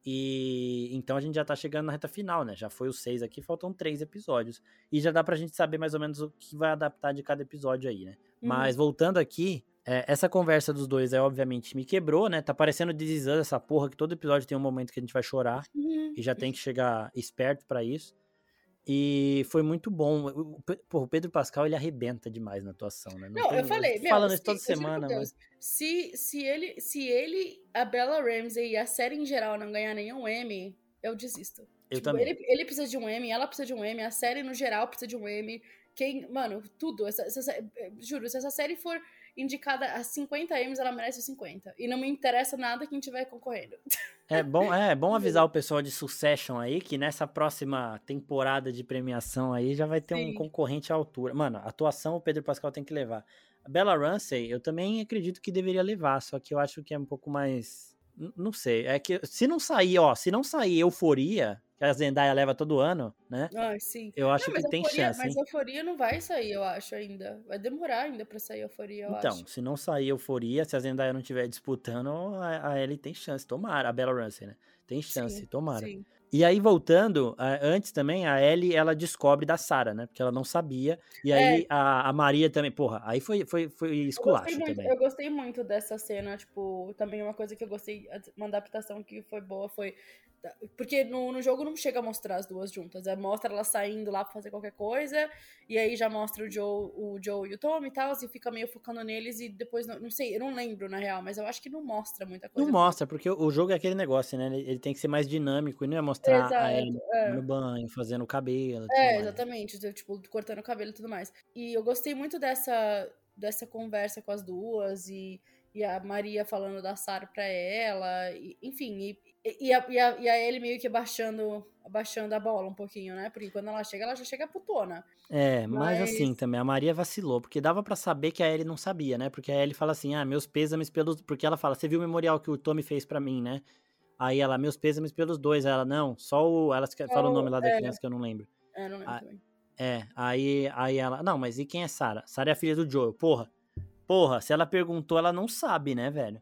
E então a gente já tá chegando na reta final, né? Já foi os 6 aqui, faltam 3 episódios. E já dá pra gente saber mais ou menos o que vai adaptar de cada episódio aí, né? Uhum. Mas voltando aqui, é, essa conversa dos dois é obviamente me quebrou, né? Tá parecendo This essa porra que todo episódio tem um momento que a gente vai chorar Uhum. e já tem que chegar esperto pra isso. E foi muito bom. O, o Pedro Pascal, ele arrebenta demais na atuação, né? Não, tem- eu falei, meu, falando se- isso toda semana, mas Se, se, ele, se ele, a Bella Ramsey e a série em geral não ganhar nenhum Emmy, eu desisto. eu Tipo, também. Ele, ele precisa de um Emmy, ela precisa de um Emmy, a série no geral precisa de um Emmy. Quem, mano, tudo. Essa, essa eh, juro, se essa série for indicada a 50 M's, ela merece 50. E não me interessa nada quem tiver concorrendo. É bom, é, é bom avisar o pessoal de Succession aí que nessa próxima temporada de premiação aí já vai ter Sim. um concorrente à altura. Mano, atuação o Pedro Pascal tem que levar. A Bella Ramsey, eu também acredito que deveria levar, só que eu acho que é um pouco mais. Não sei. É que se não sair, ó, se não sair euforia, que a Zendaya leva todo ano, né? Ah, sim. Eu acho não, que tem euforia, chance. Mas hein? euforia não vai sair, eu acho, ainda. Vai demorar ainda pra sair euforia, eu então, acho. se não sair euforia, se a Zendaya não estiver disputando, a, a Ellie tem chance. Tomara, a Bella Ramsey, né? Tem chance, sim, tomara. Sim. E aí, voltando, antes também, a Ellie, ela descobre da Sarah, né? Porque ela não sabia. E aí, é. a, a, Maria também, porra, aí foi, foi, foi esculacho eu também. Eu gostei muito dessa cena, tipo, também uma coisa que eu gostei, uma adaptação que foi boa foi porque no, no jogo não chega a mostrar as duas juntas. É, mostra elas saindo lá pra fazer qualquer coisa. E aí já mostra o Joe, o Joe e o Tommy e tal. E fica meio focando neles. E depois, não, não, sei, eu não lembro na real. Mas eu acho que não mostra muita coisa. Não mostra, porque o jogo é aquele negócio, né? Ele, tem que ser mais dinâmico. E não é mostrar Exato, a Ellie é. no banho, fazendo o cabelo. É, exatamente. Tipo, cortando o cabelo e tudo mais. E eu gostei muito dessa, dessa conversa com as duas. E e a Maria falando da Sarah pra ela, e, enfim, e, e, a, e, a, e a ele meio que abaixando, abaixando a bola um pouquinho, né? Porque quando ela chega, ela já chega putona. É, mas, mas assim também, a Maria vacilou, porque dava para saber que a Ellie não sabia, né? Porque a Ellie fala assim, ah, meus pêsames pelos... Porque ela fala, você viu o memorial que o Tommy fez para mim, né? Aí ela, meus pêsames pelos dois. Aí ela, não, só o... Ela fala o nome lá da é, criança que eu não lembro. É, não lembro ah, também. É, aí, aí ela, não, mas e quem é Sarah? Sarah é a filha do Joel. Porra, porra, se ela perguntou, ela não sabe, né, velho?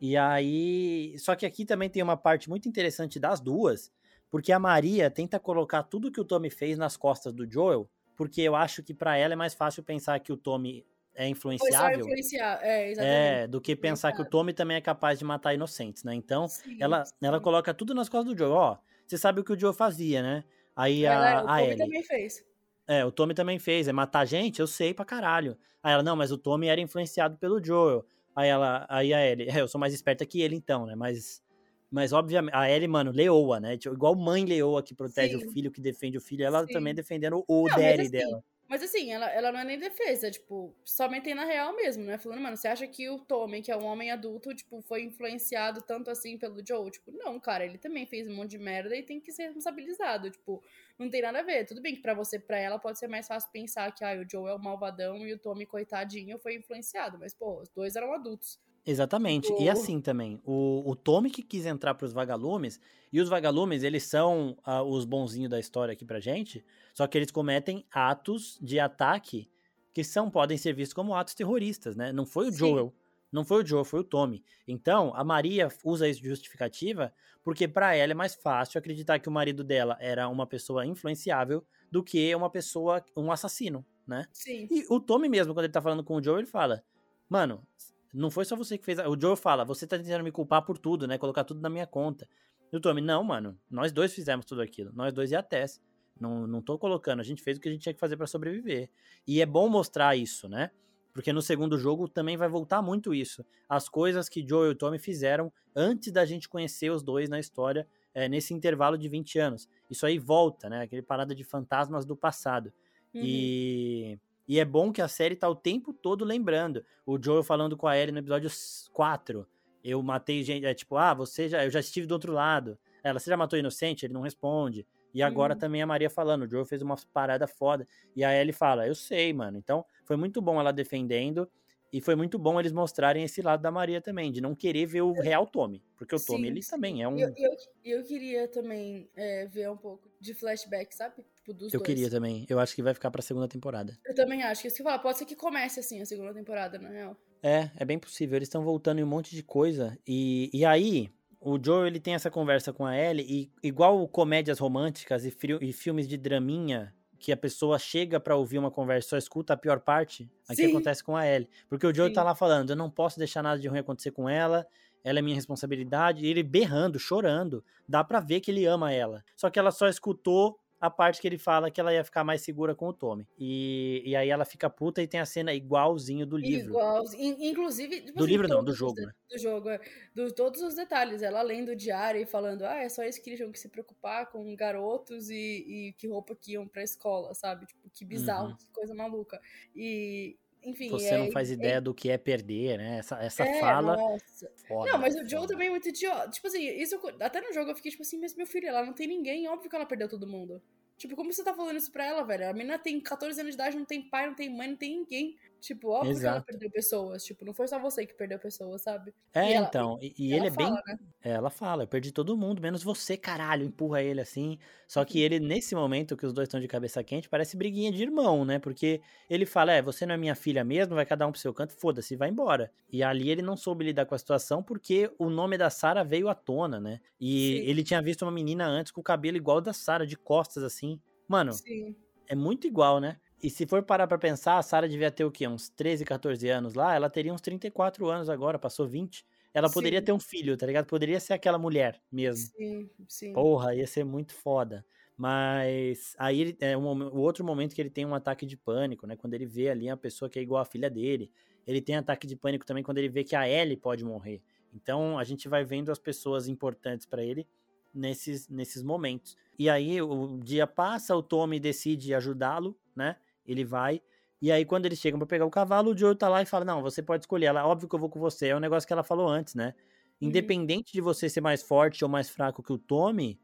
E aí. Só que aqui também tem uma parte muito interessante das duas, porque a Maria tenta colocar tudo que o Tommy fez nas costas do Joel, porque eu acho que para ela é mais fácil pensar que o Tommy é influenciável. Influenciar. É, exatamente. é, do que pensar que o Tommy também é capaz de matar inocentes, né? Então, sim, ela, sim. ela coloca tudo nas costas do Joel. Ó, você sabe o que o Joel fazia, né? Aí ela, a, o Tommy Ellie. também fez. É, o Tommy também fez. É matar gente? Eu sei pra caralho. Aí ela, não, mas o Tommy era influenciado pelo Joel. Aí ela, aí a Ellie, é, eu sou mais esperta que ele então, né? Mas, mas obviamente, a Ellie, mano, leoa, né? Tipo, igual mãe leoa que protege Sim. o filho, que defende o filho, ela Sim. também defendendo o não, daddy assim, dela. Mas assim, ela, ela não é nem defesa, tipo, somente na real mesmo, né? Falando, mano, você acha que o Tommy, que é um homem adulto, tipo, foi influenciado tanto assim pelo Joe? Tipo, não, cara, ele também fez um monte de merda e tem que ser responsabilizado. Tipo, não tem nada a ver. Tudo bem que para você, para ela, pode ser mais fácil pensar que ah, o Joe é o malvadão e o Tommy, coitadinho, foi influenciado. Mas, pô, os dois eram adultos. Exatamente. E assim também, o, o Tommy que quis entrar para os vagalumes, e os vagalumes, eles são uh, os bonzinhos da história aqui pra gente, só que eles cometem atos de ataque que são podem ser vistos como atos terroristas, né? Não foi o Sim. Joel, não foi o Joel, foi o Tommy. Então, a Maria usa isso de justificativa porque para ela é mais fácil acreditar que o marido dela era uma pessoa influenciável do que uma pessoa, um assassino, né? Sim. E o Tommy mesmo, quando ele tá falando com o Joel, ele fala: "Mano, não foi só você que fez. O Joe fala, você tá tentando me culpar por tudo, né? Colocar tudo na minha conta. E o Tommy, não, mano. Nós dois fizemos tudo aquilo. Nós dois e a Tess. Não, não tô colocando. A gente fez o que a gente tinha que fazer para sobreviver. E é bom mostrar isso, né? Porque no segundo jogo também vai voltar muito isso. As coisas que Joe e o Tommy fizeram antes da gente conhecer os dois na história, é, nesse intervalo de 20 anos. Isso aí volta, né? Aquele parada de fantasmas do passado. Uhum. E e é bom que a série tá o tempo todo lembrando. O Joel falando com a Ellie no episódio 4. Eu matei gente. É tipo, ah, você já. Eu já estive do outro lado. Ela, você já matou inocente? Ele não responde. E agora hum. também a Maria falando, o Joel fez uma parada foda. E a Ellie fala, eu sei, mano. Então, foi muito bom ela defendendo. E foi muito bom eles mostrarem esse lado da Maria também, de não querer ver o real Tommy. Porque o sim, Tommy, ele sim. também é um. Eu, eu, eu queria também é, ver um pouco de flashback, sabe? Tipo, dos eu dois. queria também. Eu acho que vai ficar pra segunda temporada. Eu também acho. Que isso que fala, pode ser que comece assim a segunda temporada, na real. É, é bem possível. Eles estão voltando em um monte de coisa. E, e aí, o Joe ele tem essa conversa com a Ellie, e igual comédias românticas e, e filmes de draminha que a pessoa chega para ouvir uma conversa e só escuta a pior parte, aqui Sim. acontece com a Ellie. Porque o Joe Sim. tá lá falando, eu não posso deixar nada de ruim acontecer com ela, ela é minha responsabilidade, e ele berrando, chorando, dá para ver que ele ama ela. Só que ela só escutou a parte que ele fala que ela ia ficar mais segura com o Tommy. E, e aí ela fica puta e tem a cena igualzinho do livro. Igualzinho. Inclusive. Tipo do assim, livro não, do jogo, os, né? Do jogo, é. Do, todos os detalhes. Ela lendo o diário e falando, ah, é só isso que eles tinham que se preocupar com garotos e, e que roupa que iam pra escola, sabe? Tipo, que bizarro, uhum. que coisa maluca. E, enfim. Você é, não faz é, ideia do que é perder, né? Essa, essa é, fala. Nossa. Foda, não, mas o Joe também é muito idiota. Tipo assim, isso, até no jogo eu fiquei tipo assim, mas meu filho, ela não tem ninguém, óbvio que ela perdeu todo mundo. Tipo, como você tá falando isso pra ela, velho? A menina tem 14 anos de idade, não tem pai, não tem mãe, não tem ninguém. Tipo, óbvio que ela perdeu pessoas. Tipo, não foi só você que perdeu pessoas, sabe? É, E ela- então. E, e ele é bem. né? É, ela fala, eu perdi todo mundo, menos você, caralho. Empurra ele assim. Só que ele, nesse momento que os dois estão de cabeça quente, parece briguinha de irmão, né? Porque ele fala: É, você não é minha filha mesmo, vai cada um pro seu canto, foda-se, vai embora. E ali ele não soube lidar com a situação porque o nome da Sarah veio à tona, né? E Sim. ele tinha visto uma menina antes com o cabelo igual da Sarah, de costas assim. Mano, Sim. é muito igual, né? E se for parar pra pensar, a Sarah devia ter o quê? Uns 13, 14 anos lá, ela teria uns 34 anos agora, passou 20. Ela poderia Sim. ter um filho, tá ligado? Poderia ser aquela mulher mesmo. Sim, sim. Porra, ia ser muito foda. Mas aí é um o outro momento que ele tem um ataque de pânico, né? Quando ele vê ali a pessoa que é igual a filha dele. Ele tem ataque de pânico também quando ele vê que a Ellie pode morrer. Então a gente vai vendo as pessoas importantes pra ele nesses, nesses momentos. E aí o dia passa, o Tommy decide ajudá-lo, né? Ele vai. E aí, quando eles chegam pra pegar o cavalo, o Joe tá lá e fala: Não, você pode escolher. Ela, óbvio que eu vou com você. É um negócio que ela falou antes, né? Uhum. Independente de você ser mais forte ou mais fraco que o Tommy,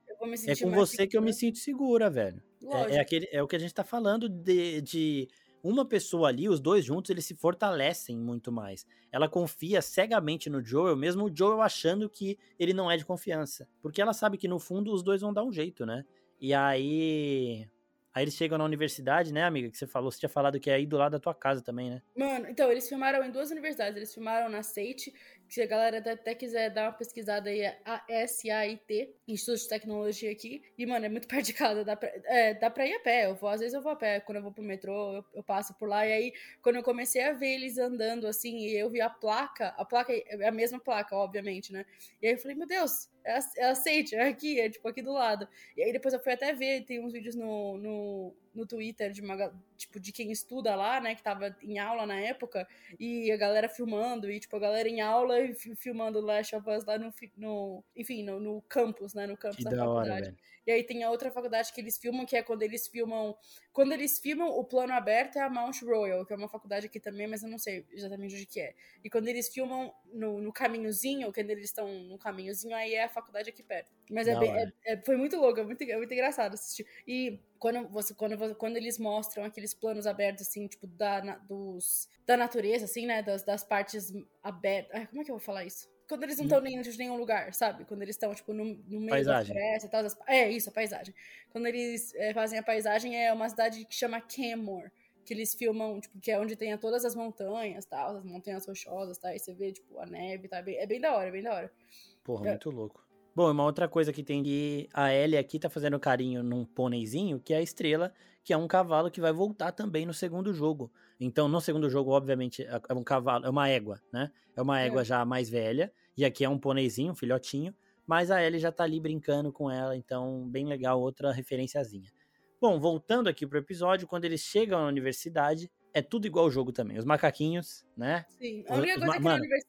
é com você que eu me segura. sinto segura, velho. É, é, aquele, é o que a gente tá falando de, de uma pessoa ali, os dois juntos, eles se fortalecem muito mais. Ela confia cegamente no Joel, mesmo o Joel achando que ele não é de confiança. Porque ela sabe que no fundo os dois vão dar um jeito, né? E aí. Aí eles chegam na universidade, né, amiga? Que você falou, você tinha falado que é aí do lado da tua casa também, né? Mano, então, eles filmaram em duas universidades. Eles filmaram na que se a galera até- quiser dar uma pesquisada aí, é a SAIT, Instituto de Tecnologia aqui. E, mano, é muito perto de casa. Dá pra, é, dá pra ir a pé. Eu vou, às vezes eu vou a pé. Quando eu vou pro metrô, eu, eu passo por lá. E aí, quando eu comecei a ver eles andando assim, e eu vi a placa, a placa é a mesma placa, obviamente, né? E aí eu falei, meu Deus, é é a SAIT, é aqui, é tipo aqui do lado. E aí depois eu fui até ver, tem uns vídeos no, no, no Twitter de uma, tipo, de quem estuda lá, né, que tava em aula na época, e a galera filmando, e tipo, a galera em aula e fi- filmando Last of Us lá no, no enfim, no, no campus, né, no campus Que da, da hora, faculdade. velho. E aí tem a outra faculdade que eles filmam, que é quando eles filmam. Quando eles filmam, o plano aberto é a Mount Royal, que é uma faculdade aqui também, mas eu não sei exatamente onde que é. E quando eles filmam no, no caminhozinho, quando eles estão no caminhozinho, aí é a faculdade aqui perto. Mas é bem, é- é- foi muito louco, é muito, é muito engraçado assistir. E quando, você, quando, quando eles mostram aqueles planos abertos, assim, tipo, da, na- dos, da natureza, assim, né? Das, das partes abertas. Ai, como é que eu vou falar isso? Quando eles não estão nem em nenhum lugar, sabe? Quando eles estão, tipo, no, no meio Paisagem. da floresta e tal. É, isso, a paisagem. Quando eles é, fazem a paisagem, é uma cidade que chama Canmore. Que eles filmam, tipo, que é onde tem todas as montanhas, tal, as montanhas rochosas, tá? E você vê, tipo, a neve, tá? É bem da hora, é bem da hora. Porra, É. muito louco. Bom, uma outra coisa que tem que a Ellie aqui tá fazendo carinho num pôneizinho, que é a Estrela, que é um cavalo que vai voltar também no segundo jogo. Então, no segundo jogo, obviamente, é é um cavalo, é uma égua, né? É uma égua É. já mais velha, e aqui é um pôneizinho, um filhotinho, mas a Ellie já tá ali brincando com ela, então bem legal, outra referenciazinha. Bom, voltando aqui pro episódio, quando eles chegam na universidade, é tudo igual ao jogo também. Os macaquinhos, né? Sim. Os- A única os coisa é que na mano. univers...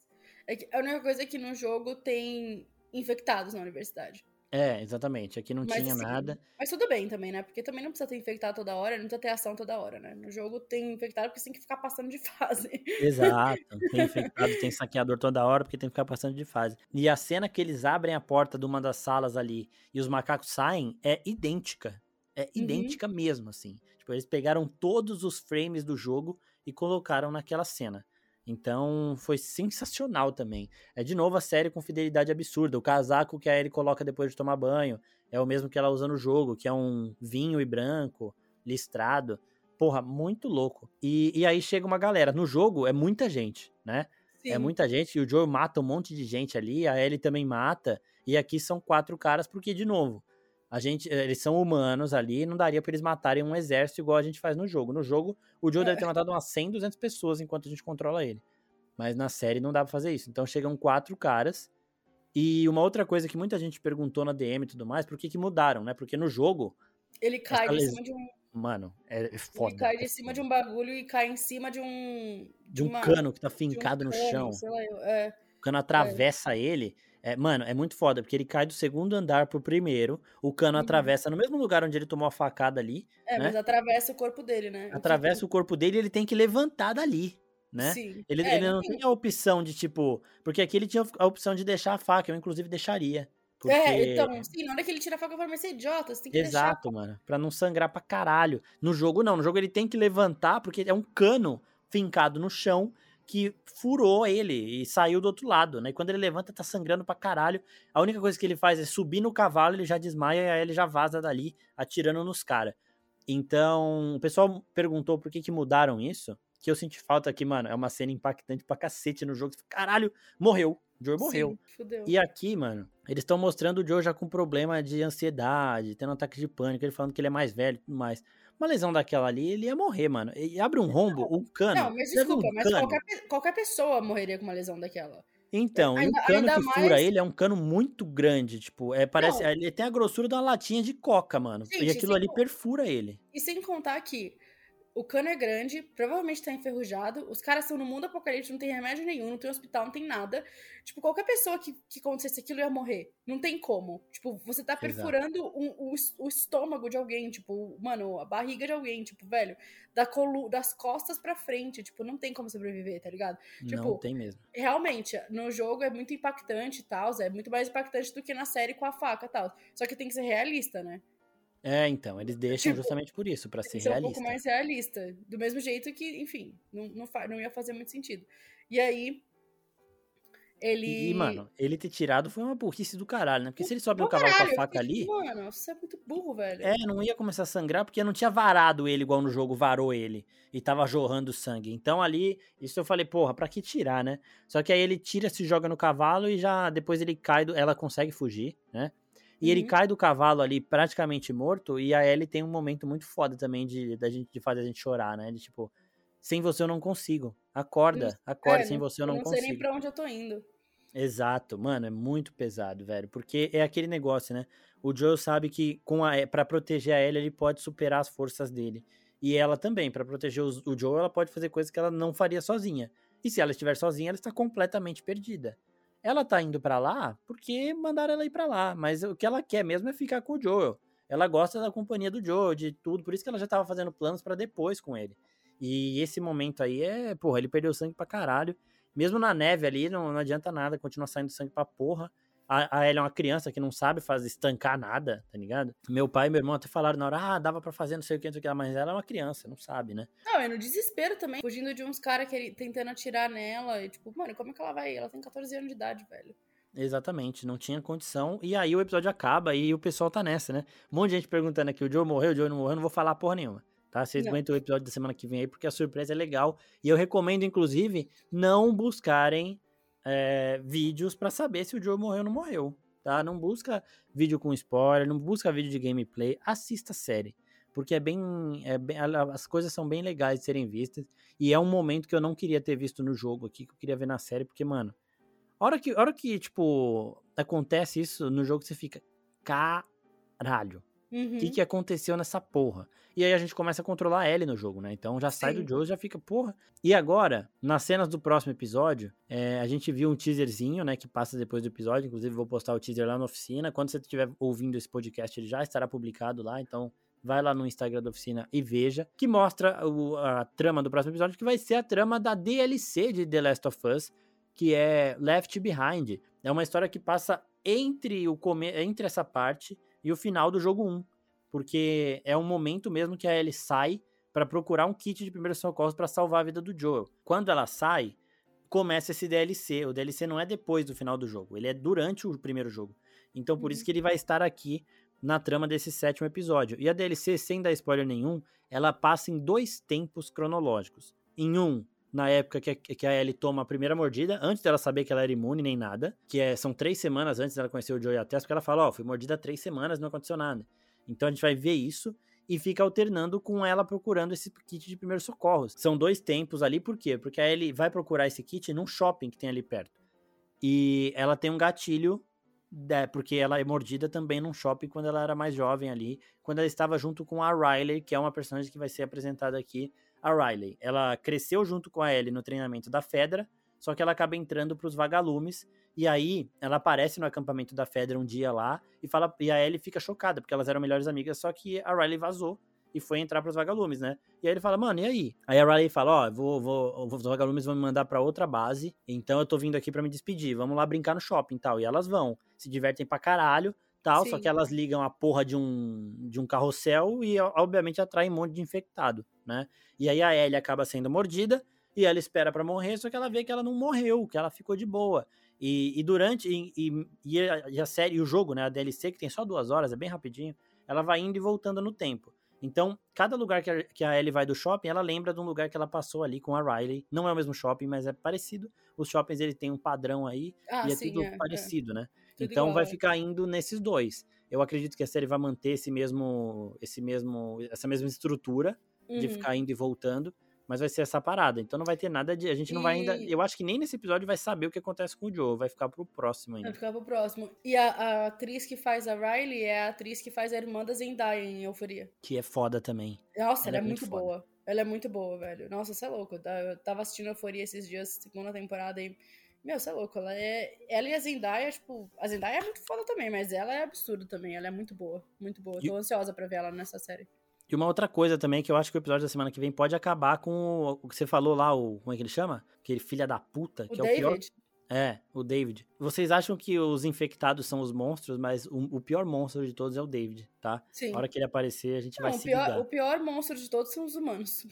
é que a única coisa é que no jogo tem infectados na universidade. É, exatamente. Aqui não Mas, tinha assim, nada. Mas tudo bem também, né? Porque também não precisa ter infectado toda hora, não precisa ter ação toda hora, né? No jogo tem infectado porque você tem que ficar passando de fase. Exato. Tem infectado, tem saqueador toda hora, porque tem que ficar passando de fase. E a cena que eles abrem a porta de uma das salas ali e os macacos saem é idêntica. É Uhum. idêntica mesmo, assim. Tipo, eles pegaram todos os frames do jogo e colocaram naquela cena. Então, foi sensacional também. É de novo a série com fidelidade absurda. O casaco que a Ellie coloca depois de tomar banho é o mesmo que ela usa no jogo, que é um vinho e branco, listrado. Porra, muito louco. E, e aí chega uma galera. No jogo é muita gente, né? Sim. É muita gente. E o Joe mata um monte de gente ali. A Ellie também mata. E aqui são quatro caras, porque, de novo, a gente, eh, eles são humanos ali. Não daria pra eles matarem um exército igual a gente faz no jogo. No jogo, o Joe É. deve ter matado umas 100, 200 pessoas enquanto a gente controla ele. Mas na série não dá pra fazer isso. Então chegam quatro caras. E uma outra coisa que muita gente perguntou na DM e tudo mais, por que que mudaram, né? Porque no jogo, Ele cai de les- cima de um. mano, é Ele foda. cai é de cima de um bagulho e cai em cima de um. de um uma- cano que tá de um fincado no cano, chão. lá, é. O cano atravessa é. ele. É, mano, é muito foda, porque ele cai do segundo andar pro primeiro, o cano uhum. atravessa no mesmo lugar onde ele tomou a facada ali. É, né? mas atravessa o corpo dele, né? Atravessa o corpo dele e ele tem que levantar dali né? Sim. Ele, é, ele não tem a opção de, tipo. Porque aqui ele tinha a opção de deixar a faca, eu inclusive deixaria. É, porque... É, então, sim, na hora que ele tira a faca, eu falo, mas você é idiota, você tem que Exato, deixar. mano. Pra não sangrar pra caralho. No jogo, não. No jogo ele tem que levantar, porque é um cano fincado no chão que furou ele e saiu do outro lado, né? E quando ele levanta, tá sangrando pra caralho. A única coisa que ele faz é subir no cavalo, ele já desmaia e aí ele já vaza dali, atirando nos caras. Então, o pessoal perguntou por que que mudaram isso que eu senti falta aqui, mano, é uma cena impactante pra cacete no jogo. Caralho, morreu. O Joe morreu. Sim, e aqui, mano, eles estão mostrando o Joe já com problema de ansiedade, tendo um ataque de pânico, ele falando que ele é mais velho e tudo mais. Uma lesão daquela ali, ele ia morrer, mano. E abre um rombo, um cano. Não, mas desculpa, um mas qualquer, qualquer pessoa morreria com uma lesão daquela. Então, ainda, e o cano que fura mais... ele é um cano muito grande, tipo, é, parece, não. ele tem a grossura de uma latinha de coca, mano. Gente, e aquilo ali perfura ele. E sem contar que o cano é grande, provavelmente tá enferrujado. Os caras estão no mundo apocalíptico, não tem remédio nenhum, não tem hospital, não tem nada. Tipo, qualquer pessoa que, que acontecesse aquilo ia morrer. Não tem como. Tipo, você tá perfurando um, o, o estômago de alguém, tipo, mano, a barriga de alguém, tipo, velho, da colu das costas pra frente. Tipo, não tem como sobreviver, tá ligado? Tipo, não tem mesmo. Realmente, no jogo é muito impactante e tal, é muito mais impactante do que na série com a faca e tal. Só que tem que ser realista, né? É, então, eles deixam tipo, justamente por isso, para ser realista. um pouco mais realista. Do mesmo jeito que, enfim, não, não, não ia fazer muito sentido. E aí, ele. E, mano, ele ter tirado foi uma burrice do caralho, né? Porque se ele sobe no cavalo com a faca ali. Mano, você é muito burro, velho. É, não ia começar a sangrar porque não tinha varado ele igual no jogo varou ele. E tava jorrando sangue. Então ali, isso eu falei, porra, pra que tirar, né? Só que aí ele tira, se joga no cavalo e já depois ele cai, do, ela consegue fugir, né? E uhum. ele cai do cavalo ali praticamente morto. E a Ellie tem um momento muito foda também de, de, gente, de fazer a gente chorar, né? De tipo, sem você eu não consigo. Acorda, acorda, é, sem você eu não, não consigo. Não sei nem pra onde eu tô indo. Exato, mano, é muito pesado, velho. Porque é aquele negócio, né? O Joel sabe que com a para proteger a Ellie, ele pode superar as forças dele. E ela também, para proteger o, o Joel, ela pode fazer coisas que ela não faria sozinha. E se ela estiver sozinha, ela está completamente perdida. Ela tá indo para lá porque mandaram ela ir para lá, mas o que ela quer mesmo é ficar com o Joel. Ela gosta da companhia do Joel, de tudo, por isso que ela já tava fazendo planos para depois com ele. E esse momento aí é, porra, ele perdeu sangue pra caralho. Mesmo na neve ali, não, não adianta nada, continua saindo sangue pra porra. A, a Ellie é uma criança que não sabe fazer estancar nada, tá ligado? Meu pai e meu irmão até falaram na hora, ah, dava pra fazer não sei o que, não sei o que, mas ela é uma criança, não sabe, né? Não, é no desespero também, fugindo de uns caras tentando atirar nela, e tipo, mano, como é que ela vai? Ela tem 14 anos de idade, velho. Exatamente, não tinha condição. E aí o episódio acaba e o pessoal tá nessa, né? Um monte de gente perguntando aqui: o Joe morreu, o Joe não morreu, não vou falar porra nenhuma. Tá? Vocês aguentam o episódio da semana que vem aí, porque a surpresa é legal. E eu recomendo, inclusive, não buscarem é, vídeos para saber se o Joe morreu ou não morreu tá? Não busca vídeo com spoiler, não busca vídeo de gameplay, assista a série. Porque é bem, é bem. As coisas são bem legais de serem vistas. E é um momento que eu não queria ter visto no jogo aqui, que eu queria ver na série, porque, mano. Hora que, hora que tipo, acontece isso no jogo, você fica. Caralho. O uhum. que, que aconteceu nessa porra? E aí a gente começa a controlar a Ellie no jogo, né? Então já sai Sim. do Joe, já fica, porra. E agora, nas cenas do próximo episódio, é, a gente viu um teaserzinho, né? Que passa depois do episódio. Inclusive, vou postar o teaser lá na oficina. Quando você estiver ouvindo esse podcast, ele já estará publicado lá. Então, vai lá no Instagram da oficina e veja. Que mostra o, a trama do próximo episódio, que vai ser a trama da DLC de The Last of Us, que é Left Behind. É uma história que passa entre, o come entre essa parte e o final do jogo 1. Porque é um momento mesmo que a Ellie sai para procurar um kit de primeiros socorros para salvar a vida do Joel. Quando ela sai, começa esse DLC. O DLC não é depois do final do jogo, ele é durante o primeiro jogo. Então por uhum. isso que ele vai estar aqui na trama desse sétimo episódio. E a DLC, sem dar spoiler nenhum, ela passa em dois tempos cronológicos. Em um, na época que a, que a Ellie toma a primeira mordida, antes dela saber que ela era imune nem nada, que é, são três semanas antes dela conhecer o Joey a Tess, porque ela fala, ó, oh, fui mordida três semanas, não aconteceu nada. Então a gente vai ver isso e fica alternando com ela procurando esse kit de primeiros socorros. São dois tempos ali, por quê? Porque a Ellie vai procurar esse kit num shopping que tem ali perto. E ela tem um gatilho, né, porque ela é mordida também num shopping quando ela era mais jovem ali, quando ela estava junto com a Riley, que é uma personagem que vai ser apresentada aqui a Riley. Ela cresceu junto com a Ellie no treinamento da Fedra, só que ela acaba entrando pros vagalumes, e aí ela aparece no acampamento da Fedra um dia lá, e fala e a Ellie fica chocada, porque elas eram melhores amigas, só que a Riley vazou, e foi entrar pros vagalumes, né? E aí ele fala, mano, e aí? Aí a Riley fala, ó, oh, vou, vou, os vagalumes vão me mandar para outra base, então eu tô vindo aqui para me despedir, vamos lá brincar no shopping e tal. E elas vão, se divertem pra caralho, tal, Sim. só que elas ligam a porra de um, de um carrossel e, obviamente, atraem um monte de infectado, né? E aí a Ellie acaba sendo mordida e ela espera para morrer, só que ela vê que ela não morreu, que ela ficou de boa. E, e durante, e, e, a, e a série, e o jogo, né, a DLC, que tem só duas horas, é bem rapidinho, ela vai indo e voltando no tempo. Então, cada lugar que a, que a Ellie vai do shopping, ela lembra de um lugar que ela passou ali com a Riley. Não é o mesmo shopping, mas é parecido. Os shoppings, ele tem um padrão aí ah, e é sim, tudo é, é. parecido, é. né? Tudo então, igual, vai é. ficar indo nesses dois. Eu acredito que a série vai manter esse mesmo, esse mesmo, essa mesma estrutura uhum. de ficar indo e voltando mas vai ser essa parada. Então não vai ter nada de. A gente não e... vai ainda. Eu acho que nem nesse episódio vai saber o que acontece com o Joe. Vai ficar pro próximo ainda. Vai ficar pro próximo. E a, a atriz que faz a Riley é a atriz que faz a irmã da Zendaya em Euforia. Que é foda também. Nossa, ela, ela é, é, muito, muito boa. Ela é muito boa, velho. Nossa, você é louco. Eu tava assistindo Euforia esses dias, segunda temporada, e. Meu, você é louco. Ela, é... ela e a Zendaya, tipo. A Zendaya é muito foda também, mas ela é absurdo também. Ela é muito boa. Muito boa. Tô ansiosa pra ver ela nessa série. E uma outra coisa também que eu acho que o episódio da semana que vem pode acabar com o, que você falou lá, o. Como é que ele chama? Aquele filha da puta, o que David. é o pior. É, o David. Vocês acham que os infectados são os monstros, mas o, o pior monstro de todos é o David, tá? Sim. Na hora que ele aparecer, a gente Não, vai se pior, O pior monstro de todos são os humanos.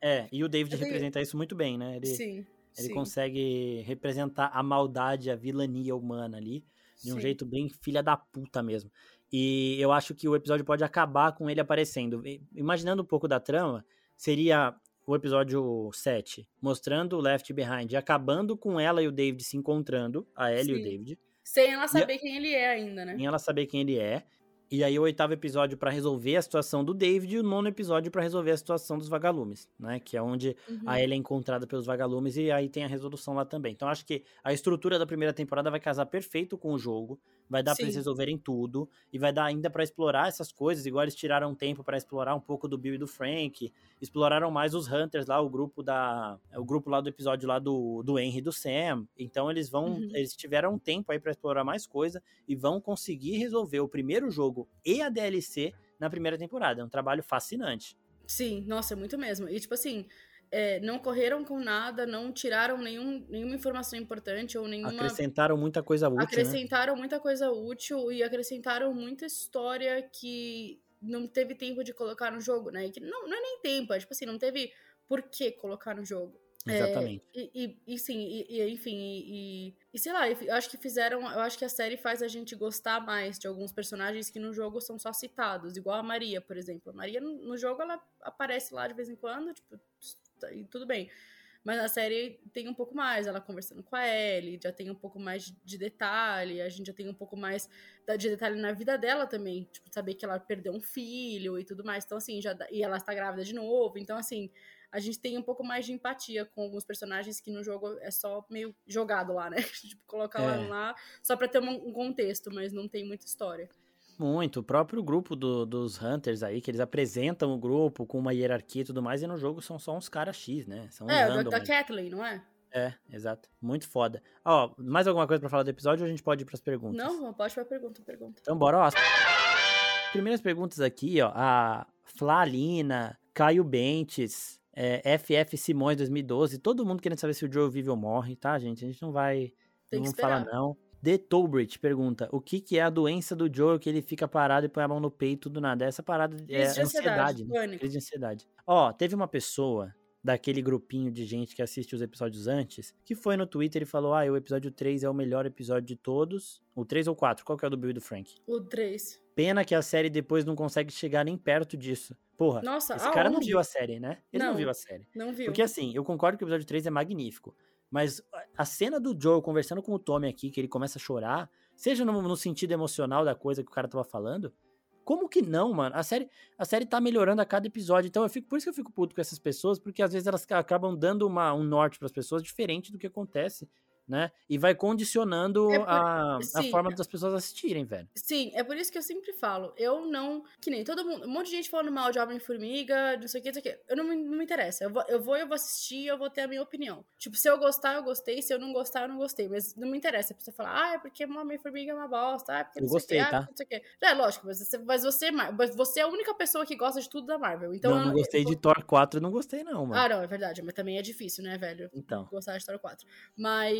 É, e o David representa isso muito bem, né? Ele, Sim. Ele sim. consegue representar a maldade, a vilania humana ali, de um sim. jeito bem filha da puta mesmo. E eu acho que o episódio pode acabar com ele aparecendo. Imaginando um pouco da trama, seria o episódio 7, mostrando o Left Behind, acabando com ela e o David se encontrando, a Ellie Sim. e o David. Sem ela saber e, quem ele é ainda, né? Sem ela saber quem ele é. E aí o oitavo episódio para resolver a situação do David e o nono episódio para resolver a situação dos vagalumes, né? Que é onde uhum. a Ellie é encontrada pelos vagalumes e aí tem a resolução lá também. Então acho que a estrutura da primeira temporada vai casar perfeito com o jogo vai dar para eles resolverem tudo e vai dar ainda para explorar essas coisas, igual eles tiraram tempo para explorar um pouco do Bill e do Frank, exploraram mais os Hunters lá, o grupo da o grupo lá do episódio lá do, do Henry e do Sam. Então eles vão, uhum. eles tiveram tempo aí para explorar mais coisa e vão conseguir resolver o primeiro jogo e a DLC na primeira temporada. É um trabalho fascinante. Sim, nossa, é muito mesmo. E tipo assim, é, não correram com nada, não tiraram nenhum, nenhuma informação importante ou nenhuma. Acrescentaram muita coisa útil. Né? Acrescentaram né? muita coisa útil e acrescentaram muita história que não teve tempo de colocar no jogo, né? que não, não é nem tempo, é tipo assim, não teve por que colocar no jogo. Exatamente. É, e, e, e, sim, e, e enfim, e, e, sei lá, eu acho que fizeram. Eu acho que a série faz a gente gostar mais de alguns personagens que no jogo são só citados, igual a Maria, por exemplo. A Maria no, no jogo ela aparece lá de vez em quando, tipo, e tudo bem. Mas na série tem um pouco mais, ela conversando com a Ellie, já tem um pouco mais de detalhe, a gente já tem um pouco mais de detalhe na vida dela também, tipo, saber que ela perdeu um filho e tudo mais. Então, assim, já, e ela está grávida de novo. Então, assim, a gente tem um pouco mais de empatia com alguns personagens que no jogo é só meio jogado lá, né? tipo, colocar é. lá só pra ter um contexto, mas não tem muita história. Muito. O próprio grupo do, dos Hunters aí, que eles apresentam o grupo com uma hierarquia e tudo mais, e no jogo são só uns caras X, né? São é, o da Kathleen, não é? É, exato. Muito foda. Ó, mais alguma coisa para falar do episódio ou a gente pode ir pras perguntas? Não, pode pra pergunta, pergunta. Então bora, ó. Primeiras perguntas aqui, ó. A Flalina, Caio Bentes, é, FF Simões 2012, todo mundo querendo saber se o Joe vive ou morre, tá, gente? A gente não vai. Tem não falar, não. The Tolbridge pergunta: o que, que é a doença do Joe que ele fica parado e põe a mão no peito do nada? Essa parada é ansiedade, ansiedade né? Crise de ansiedade. Ó, teve uma pessoa daquele grupinho de gente que assiste os episódios antes, que foi no Twitter e falou: Ah, o episódio 3 é o melhor episódio de todos. O 3 ou 4? Qual que é o do Bill e do Frank? O 3. Pena que a série depois não consegue chegar nem perto disso. Porra, Nossa, esse aonde? cara não viu a série, né? Ele não, não viu a série. Não viu. Porque assim, eu concordo que o episódio 3 é magnífico. Mas a cena do Joe conversando com o Tommy aqui, que ele começa a chorar, seja no, no, sentido emocional da coisa que o cara tava falando, como que não, mano? A série, a série tá melhorando a cada episódio. Então eu fico, por isso que eu fico puto com essas pessoas, porque às vezes elas acabam dando uma, um norte para as pessoas diferente do que acontece né? E vai condicionando É por- a, a forma das pessoas assistirem, velho. Sim, é por isso que eu sempre falo. Eu não. Que nem todo mundo. Um monte de gente falando mal de Homem-Formiga, não sei o que, não sei o que. Eu não me, não me interessa. Eu vou, eu vou, eu vou assistir eu vou ter a minha opinião. Tipo, se eu gostar, eu gostei. Se eu não gostar, eu não gostei. Mas não me interessa. A pessoa falar, ah, é porque Homem-Formiga é uma bosta. Ah, é porque Eu gostei, que, ah, tá? porque não sei o que. É, lógico, mas você, mas você, mas você é a única pessoa que gosta de tudo da Marvel. Então não, eu não gostei de Thor 4, não gostei não, mano. Ah, não, é verdade. Mas também é difícil, né, velho? Então, gostar de Story 4. Mas.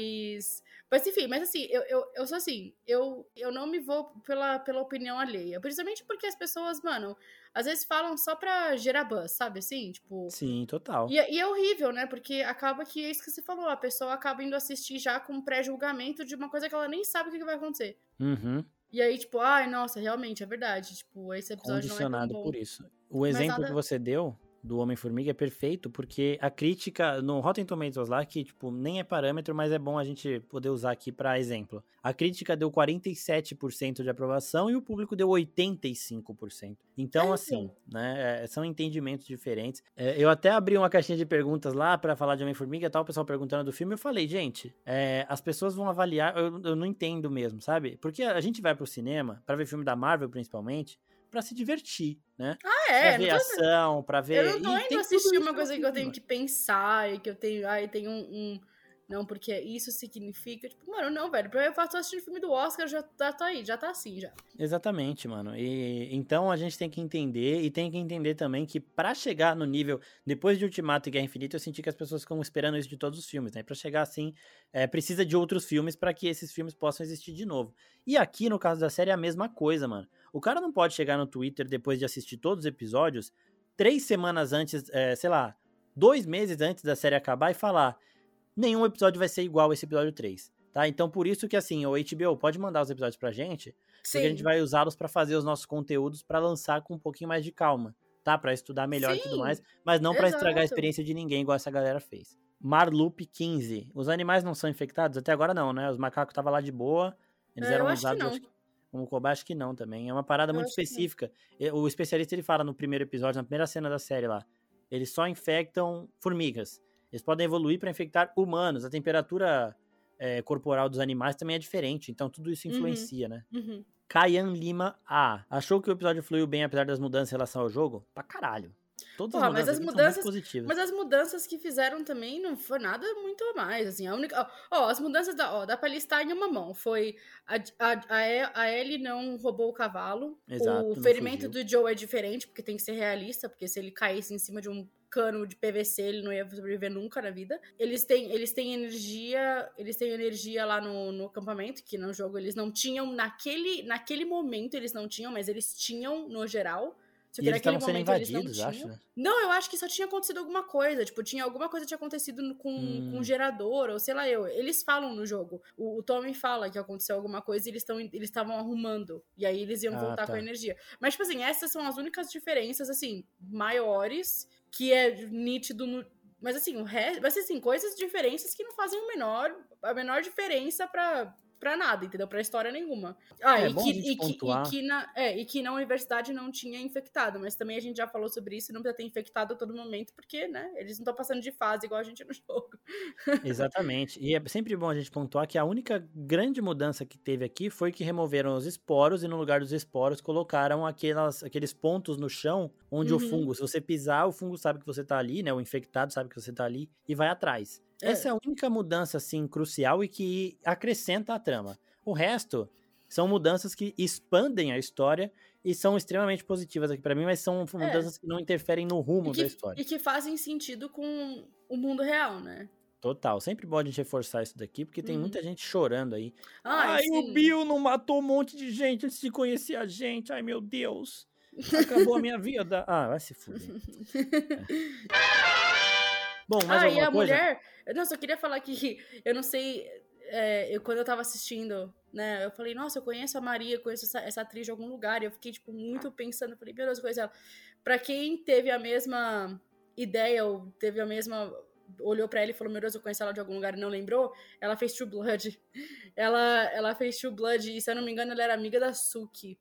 Mas enfim, mas assim, eu, eu, eu sou assim, eu, eu não me vou pela, pela opinião alheia. Principalmente porque as pessoas, mano, às vezes falam só pra gerar buzz, sabe assim? Tipo. sim, total. E, é- e é horrível, né? Porque acaba que é isso que você falou, a pessoa acaba indo assistir já com um pré-julgamento de uma coisa que ela nem sabe o que vai acontecer. Uhum. E aí, tipo, ai, nossa, realmente, é verdade. Tipo, esse episódio não é Condicionado tão bom. por isso. O exemplo nada- que você deu do Homem-Formiga é perfeito, porque a crítica no Rotten Tomatoes lá, que tipo, nem é parâmetro, mas é bom a gente poder usar aqui para exemplo. A crítica deu 47% de aprovação e o público deu 85%. Então, É, assim, então. né, é, são entendimentos diferentes. É, eu até abri uma caixinha de perguntas lá para falar de Homem-Formiga e tal, o pessoal perguntando do filme, eu falei, gente, é, as pessoas vão avaliar, eu, eu não entendo mesmo, sabe? Porque a gente vai pro cinema, para ver filme da Marvel principalmente, para se divertir, né? Ah, é, pra ver tô- ação, pra ver. Eu não tô indo assistir uma coisa que eu tenho que pensar e que eu tenho. Ai, tem um, um- Não, porque isso significa. Tipo, mano, não, velho. Eu faço assistindo filme do Oscar, já tá, tá aí, já tá assim já. Exatamente, mano. E então a gente tem que entender e tem que entender também que pra chegar no nível depois de Ultimato e Guerra Infinita, eu senti que as pessoas ficam esperando isso de todos os filmes, né? Pra chegar assim, é, precisa de outros filmes pra que esses filmes possam existir de novo. E aqui no caso da série é a mesma coisa, mano. O cara não pode chegar no Twitter depois de assistir todos os episódios, três semanas antes, é, sei lá, dois meses antes da série acabar e falar: nenhum episódio vai ser igual esse episódio 3. Tá? Então, por isso que assim, o HBO pode mandar os episódios pra gente, porque a gente vai usá-los pra fazer os nossos conteúdos pra lançar com um pouquinho mais de calma, tá? Pra estudar melhor e tudo Sim, mais, mas não pra estragar a experiência de ninguém igual essa galera fez. Marloop 15. Os animais não são infectados? Até agora não, né? Os macacos estavam lá de boa. Eles É, eram usados acho que, como cobaia, acho que não também. É uma parada Eu muito específica. O especialista ele fala no primeiro episódio, na primeira cena da série lá. Eles só infectam formigas. Eles podem evoluir para infectar humanos. A temperatura é, corporal dos animais também é diferente. Então tudo isso Uhum. influencia, né? Uhum. Kayan Lima A. Achou que o episódio fluiu bem apesar das mudanças em relação ao jogo? Pra caralho. Todas Porra, as mas mudanças, as aqui mudanças- positivas. Mas as mudanças que fizeram também não foi nada muito a mais, assim, a única... Ó, ó, as mudanças, da, ó, dá pra listar em uma mão, foi a, a, a, Ellie não roubou o cavalo, Exato, o ferimento fugiu. do Joe é diferente, porque tem que ser realista, porque se ele caísse em cima de um cano de PVC, ele não ia sobreviver nunca na vida. Eles têm, eles têm energia, eles têm energia lá no, no acampamento, que no jogo eles não tinham, naquele, naquele momento eles não tinham, mas eles tinham no geral. Só que naquele estavam momento eles não invadidos, acho, tinham. né? Não, eu acho que só tinha acontecido alguma coisa. Tipo, tinha alguma coisa tinha acontecido com, Hum. com um gerador, ou sei lá eu. Eles falam no jogo. O, o Tommy fala que aconteceu alguma coisa e eles estão eles estavam arrumando. E aí eles iam Ah, voltar tá. com a energia. Mas, tipo assim, essas são as únicas diferenças, assim, maiores, que é nítido no. Mas assim, o resto. Mas assim, coisas, diferenças que não fazem o menor, a menor diferença pra. Pra nada, entendeu? Pra história nenhuma. Ah, É e, que, e, que, e, que na, é, e que na universidade não tinha infectado, mas também a gente já falou sobre isso, não precisa ter infectado a todo momento, porque, né, eles não estão passando de fase igual a gente no jogo. Exatamente. E é sempre bom a gente pontuar que a única grande mudança que teve aqui foi que removeram os esporos e no lugar dos esporos colocaram aquelas, aqueles pontos no chão onde o Uhum. fungo, se você pisar, o fungo sabe que você tá ali, né? O infectado sabe que você tá ali e vai atrás. É. Essa é a única mudança, assim, crucial e que acrescenta a trama. O resto são mudanças que expandem a história e são extremamente positivas aqui pra mim, mas são mudanças que não interferem no rumo É. Que, da história. e que fazem sentido com o mundo real, né? Total. Sempre bom a gente reforçar isso daqui, porque tem Uhum. muita gente chorando aí. Ai, Ai, o Bill não matou um monte de gente antes de conhecer a gente. Ai, meu Deus. Acabou a minha vida. Ah, vai se fuder. Bom, mais ah, e a coisa? mulher. Não, só queria falar que eu não sei. é, eu, quando eu tava assistindo, né? Eu falei, nossa, eu conheço a Maria, eu conheço essa, essa atriz de algum lugar. E eu fiquei, tipo, muito pensando. Falei, meu Deus, eu conheço ela. Pra quem teve a mesma ideia, ou teve a mesma. Olhou pra ela e falou, meu Deus, eu conheço ela de algum lugar e não lembrou, ela fez True Blood. Ela, ela fez True Blood, e se eu não me engano, ela era amiga da Suki.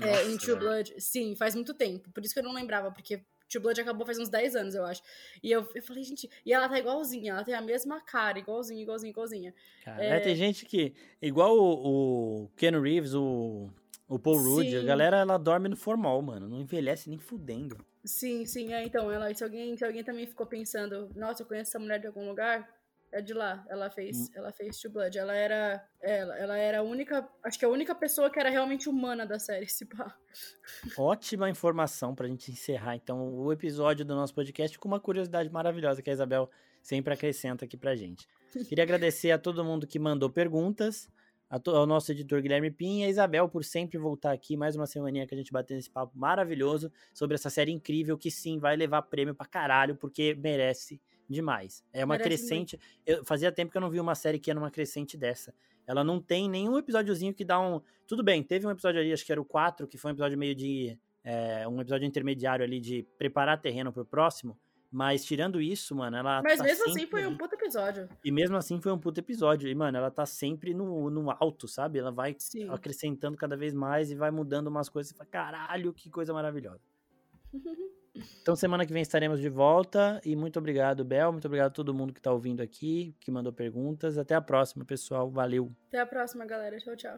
É, em Nossa, True velho. Blood. Sim, faz muito tempo. Por isso que eu não lembrava, porque True Blood acabou faz uns 10 anos, eu acho. E eu, eu falei, gente, e ela tá igualzinha, ela tem a mesma cara, igualzinha, igualzinha, igualzinha. Cara, é... tem gente que, igual o, o Ken Reeves, o, o Paul Rudd, a galera, ela dorme no formal, mano, não envelhece nem fudendo. Sim, sim, é, então, ela, se alguém, se alguém também ficou pensando, nossa, eu conheço essa mulher de algum lugar, é de lá. Ela fez, hum. ela fez True Blood. Ela era, ela, ela era a única, acho que a única pessoa que era realmente humana da série, se pá. Ótima informação pra gente encerrar então o episódio do nosso podcast com uma curiosidade maravilhosa que a Isabel sempre acrescenta aqui pra gente. Queria agradecer a todo mundo que mandou perguntas, ao nosso editor Guilherme Pim e a Isabel por sempre voltar aqui, mais uma semaninha que a gente bateu nesse papo maravilhoso sobre essa série incrível que sim vai levar prêmio pra caralho, porque merece demais. É uma Parece crescente. Eu fazia tempo que eu não vi uma série que era uma crescente dessa. Ela não tem nenhum episódiozinho que dá um. Tudo bem, teve um episódio ali, acho que era o 4, que foi um episódio meio de. É, um episódio intermediário ali de preparar terreno pro próximo. Mas tirando isso, mano, ela. Mas tá mesmo assim foi um puto episódio. E mesmo assim foi um puto episódio. E, mano, ela tá sempre no, no alto, sabe? Ela vai Sim. acrescentando cada vez mais e vai mudando umas coisas. Você fala, caralho, que coisa maravilhosa. Então, semana que vem estaremos de volta. E muito obrigado, Bel. Muito obrigado a todo mundo que está ouvindo aqui, que mandou perguntas. Até a próxima, pessoal. Valeu. Até a próxima, galera. Tchau, tchau.